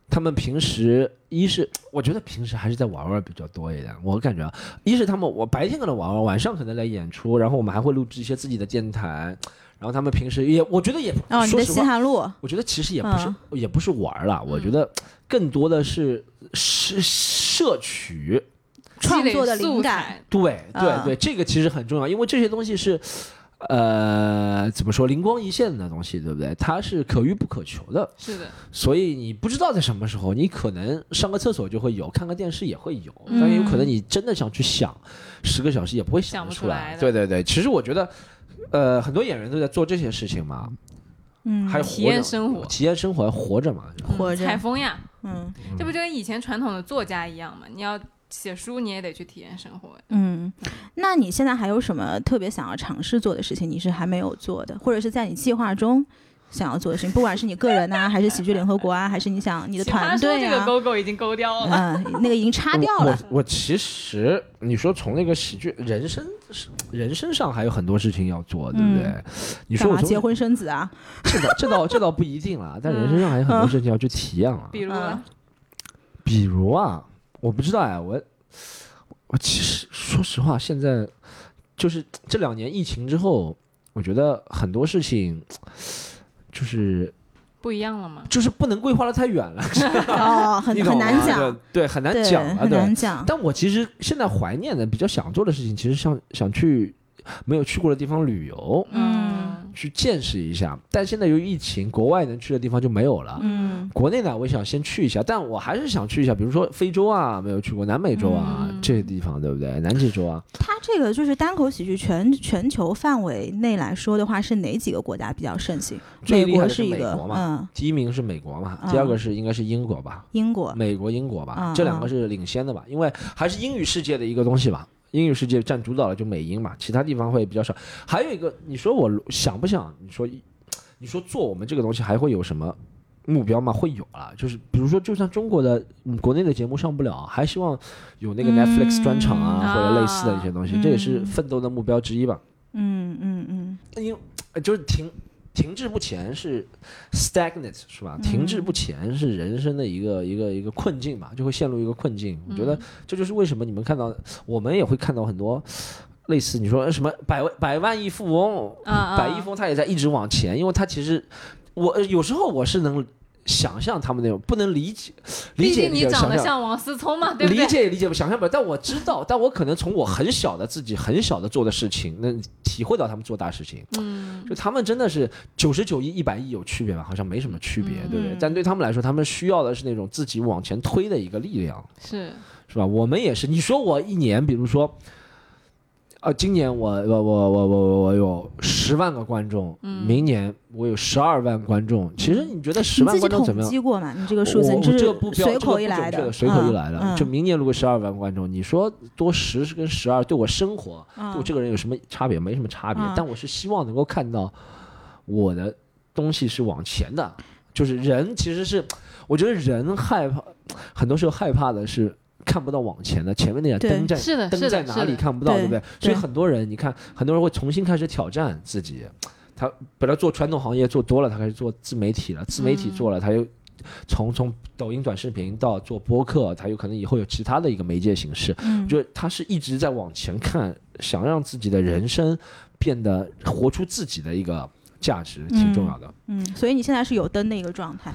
他们平时一是 我觉得平时还是在玩玩比较多一点，我感觉啊，一是他们我白天可能玩玩，晚上可能来演出，然后我们还会录制一些自己的电台，然后他们平时也我觉得也哦，你的说实话，西坛路，我觉得其实也不是、嗯。也不是玩了，我觉得更多的是是摄取。创作的灵感，对对嗯。对，这个其实很重要，因为这些东西是，呃，怎么说，灵光一现的东西，对不对？它是可遇不可求的，是的，所以你不知道在什么时候，你可能上个厕所就会有，看个电视也会有，嗯但有可能你真的想去想，十个小时也不会想得出不出来对对对，其实我觉得，呃，很多演员都在做这些事情嘛，嗯，还有体验生活体验生活，还活着嘛。活着采风呀，嗯这不就跟以前传统的作家一样嘛？你要写书，你也得去体验生活。嗯，那你现在还有什么特别想要尝试做的事情？你是还没有做的，或者是在你计划中想要做的事情？不管是你个人呐、还是喜剧联合国啊，还是你想你的团队这个啊，勾勾已经勾掉了。嗯，那个已经擦掉了。我我其实你说从那个喜剧人生人生上还有很多事情要做，对不对？嗯你说结婚生子啊？这倒这倒这倒不一定了，但人生上还有很多事情要去体验了。比如嗯比如啊，我不知道哎，我我其实说实话，现在就是这两年疫情之后，我觉得很多事情就是不一样了嘛？就是不能规划的太远了，哦，很你很难讲，对，很难，讲啊，很。难讲。但我其实现在怀念的、比较想做的事情，其实想想去没有去过的地方旅游，嗯去见识一下。但现在由于疫情，国外能去的地方就没有了。嗯国内呢，我也想先去一下，但我还是想去一下，比如说非洲啊，没有去过，南美洲啊、嗯这些地方，对不对？南极洲啊，它这个就是单口喜剧全全球范围内来说的话，是哪几个国家比较盛行？美最厉害的是一个美国，嘛，嗯，第一名是美国嘛，嗯第二个是应该是英国吧，英国，美国、英国吧，嗯这两个是领先的吧，因为还是英语世界的一个东西吧。英语世界占主导了，就美英嘛，其他地方会比较少。还有一个，你说我想不想？你说，你说做我们这个东西还会有什么目标吗？会有啊，就是比如说，就算中国的、嗯、国内的节目上不了，还希望有那个嗯 Netflix 专场啊，嗯或者类似的一些东西，啊这也是嗯奋斗的目标之一吧。嗯嗯嗯因为呃就是停停滞不前是 stagnant 是吧？停滞不前是人生的一个一个一个困境吧，就会陷入一个困境。我觉得这就是为什么你们看到，我们也会看到很多类似你说什么百万百万亿富翁，啊啊，百亿富翁他也在一直往前，因为他其实我呃有时候我是能想象他们那种不能理解理毕解竟你长。得像王思聪嘛，对不理？解也理解不，想象不了，但我知道，但我可能从我很小的自己很小的做的事情，能体会到他们做大事情。嗯，就他们真的是九十九亿、一百亿有区别吗？好像没什么区别，嗯对不对嗯？但对他们来说，他们需要的是那种自己往前推的一个力量，是，是吧？我们也是，你说我一年，比如说，呃，今年我我我我我我有十万个观众，嗯明年我有十二万观众。其实你觉得十万观众怎么样？计过吗？你这个数字，我我你这个不标随口一来的，随口一嗯来的。嗯就明年如果十二万观众，你说多十跟十二对我生活对我嗯这个人有什么差别？没什么差别嗯，但我是希望能够看到我的东西是往前的，就是人其实是，我觉得人害怕，很多时候害怕的是看不到往前的，前面那对盏灯在灯，在哪里，看不到，对对不对？所以很多人，你看，很多人会重新开始挑战自己。他本来做传统行业做多了，他开始做自媒体了，自媒体嗯做了，他又从从抖音短视频到做播客，他有可能以后有其他的一个媒介形式。嗯我觉得他是一直在往前看，想让自己的人生变得活出自己的一个价值，挺重要的。嗯，所以你现在是有灯的一个状态，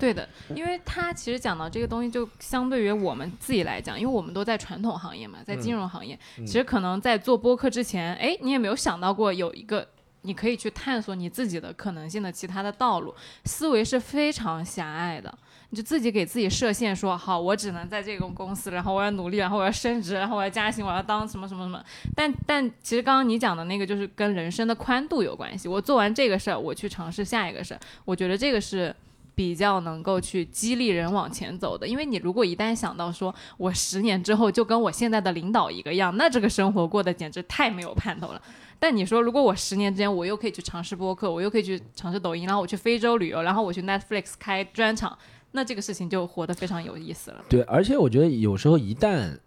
对的，因为他其实讲到这个东西，就相对于我们自己来讲，因为我们都在传统行业嘛，在金融行业，嗯其实可能在做播客之前，哎，你也没有想到过有一个你可以去探索你自己的可能性的其他的道路，思维是非常狭隘的。你就自己给自己设限说，好，我只能在这个公司，然后我要努力，然后我要升职，然后我要加薪，我要当什么什么什么。但但其实刚刚你讲的那个就是跟人生的宽度有关系。我做完这个事儿，我去尝试下一个事儿，我觉得这个是比较能够去激励人往前走的。因为你如果一旦想到说我十年之后就跟我现在的领导一个样，那这个生活过得简直太没有盼头了。但你说，如果我十年之间我又可以去尝试播客，我又可以去尝试抖音，然后我去非洲旅游，然后我去 Netflix 开专场，那这个事情就活得非常有意思了。对，而且我觉得有时候一旦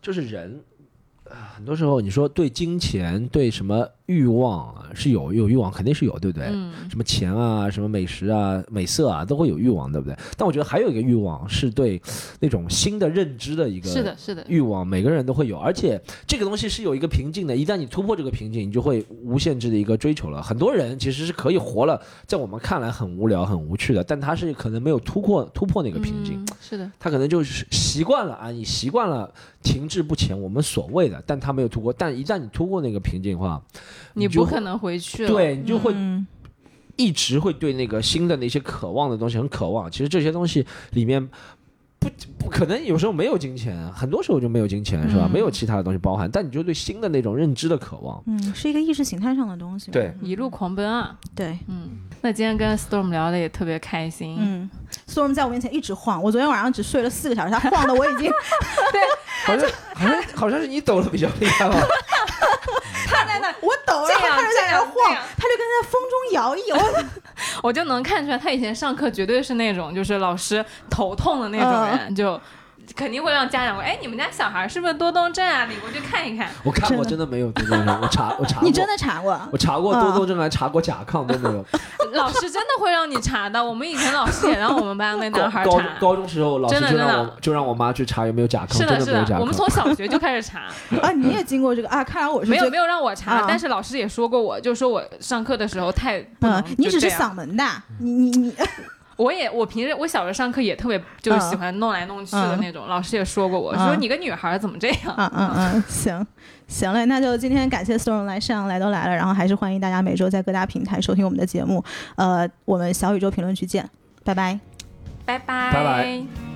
就是人，很多时候你说对金钱、对什么欲望啊是有有欲望，肯定是有，对不对？嗯，什么钱啊，什么美食啊、美色啊，都会有欲望，对不对？但我觉得还有一个欲望是对那种新的认知的一个是的，是的，欲望，每个人都会有，而且这个东西是有一个瓶颈的，一旦你突破这个瓶颈，你就会无限制的一个追求了。很多人其实是可以活了，在我们看来很无聊、很无趣的，但他是可能没有突破突破那个瓶颈。嗯、是的，他可能就是习惯了啊，你习惯了停滞不前，我们所谓的，但他没有突破。但一旦你突破那个瓶颈的话，你不可能回去了。对你就会嗯一直会对那个新的那些渴望的东西很渴望。其实这些东西里面不不可能有时候没有金钱，很多时候就没有金钱，是吧？嗯没有其他的东西包含，但你就对新的那种认知的渴望。嗯，是一个意识形态上的东西。对一路狂奔啊！对，嗯，那今天跟 Storm 聊的也特别开心。嗯，Storm 在我面前一直晃，我昨天晚上只睡了四个小时，他晃的我已经 对 好像好像好像是你抖的比较厉害吧？他在那，我抖，他就在那这样晃这样，他就跟在风中摇一摇我就能看出来，他以前上课绝对是那种就是老师头痛的那种人，就肯定会让家长问，哎，你们家小孩是不是多动症啊？你过去看一看。我看过，真的没有多动症，我查 我查过，你真的查过？我查过啊多动症，还查过甲亢都没有。老师真的会让你查的，我们以前老师也让我们班那高高男孩查。高中时候，老师就让我就让我妈去查有没有甲亢，是的，是真没有甲的，我们。从小学就开始查，啊，你也经过这个啊？看来我是没有没有让我查，啊但是老师也说过我，就说我上课的时候太不能嗯，你只是嗓门大，你你你，我也我平时我小时候上课也特别就是喜欢弄来弄去的那种，老师也说过我嗯。说你个女孩怎么这样？嗯嗯嗯，行行嘞，那就今天感谢 Storm 来上来都来了，然后还是欢迎大家每周在各大平台收听我们的节目，呃，我们小宇宙评论区见，拜拜。拜拜。拜拜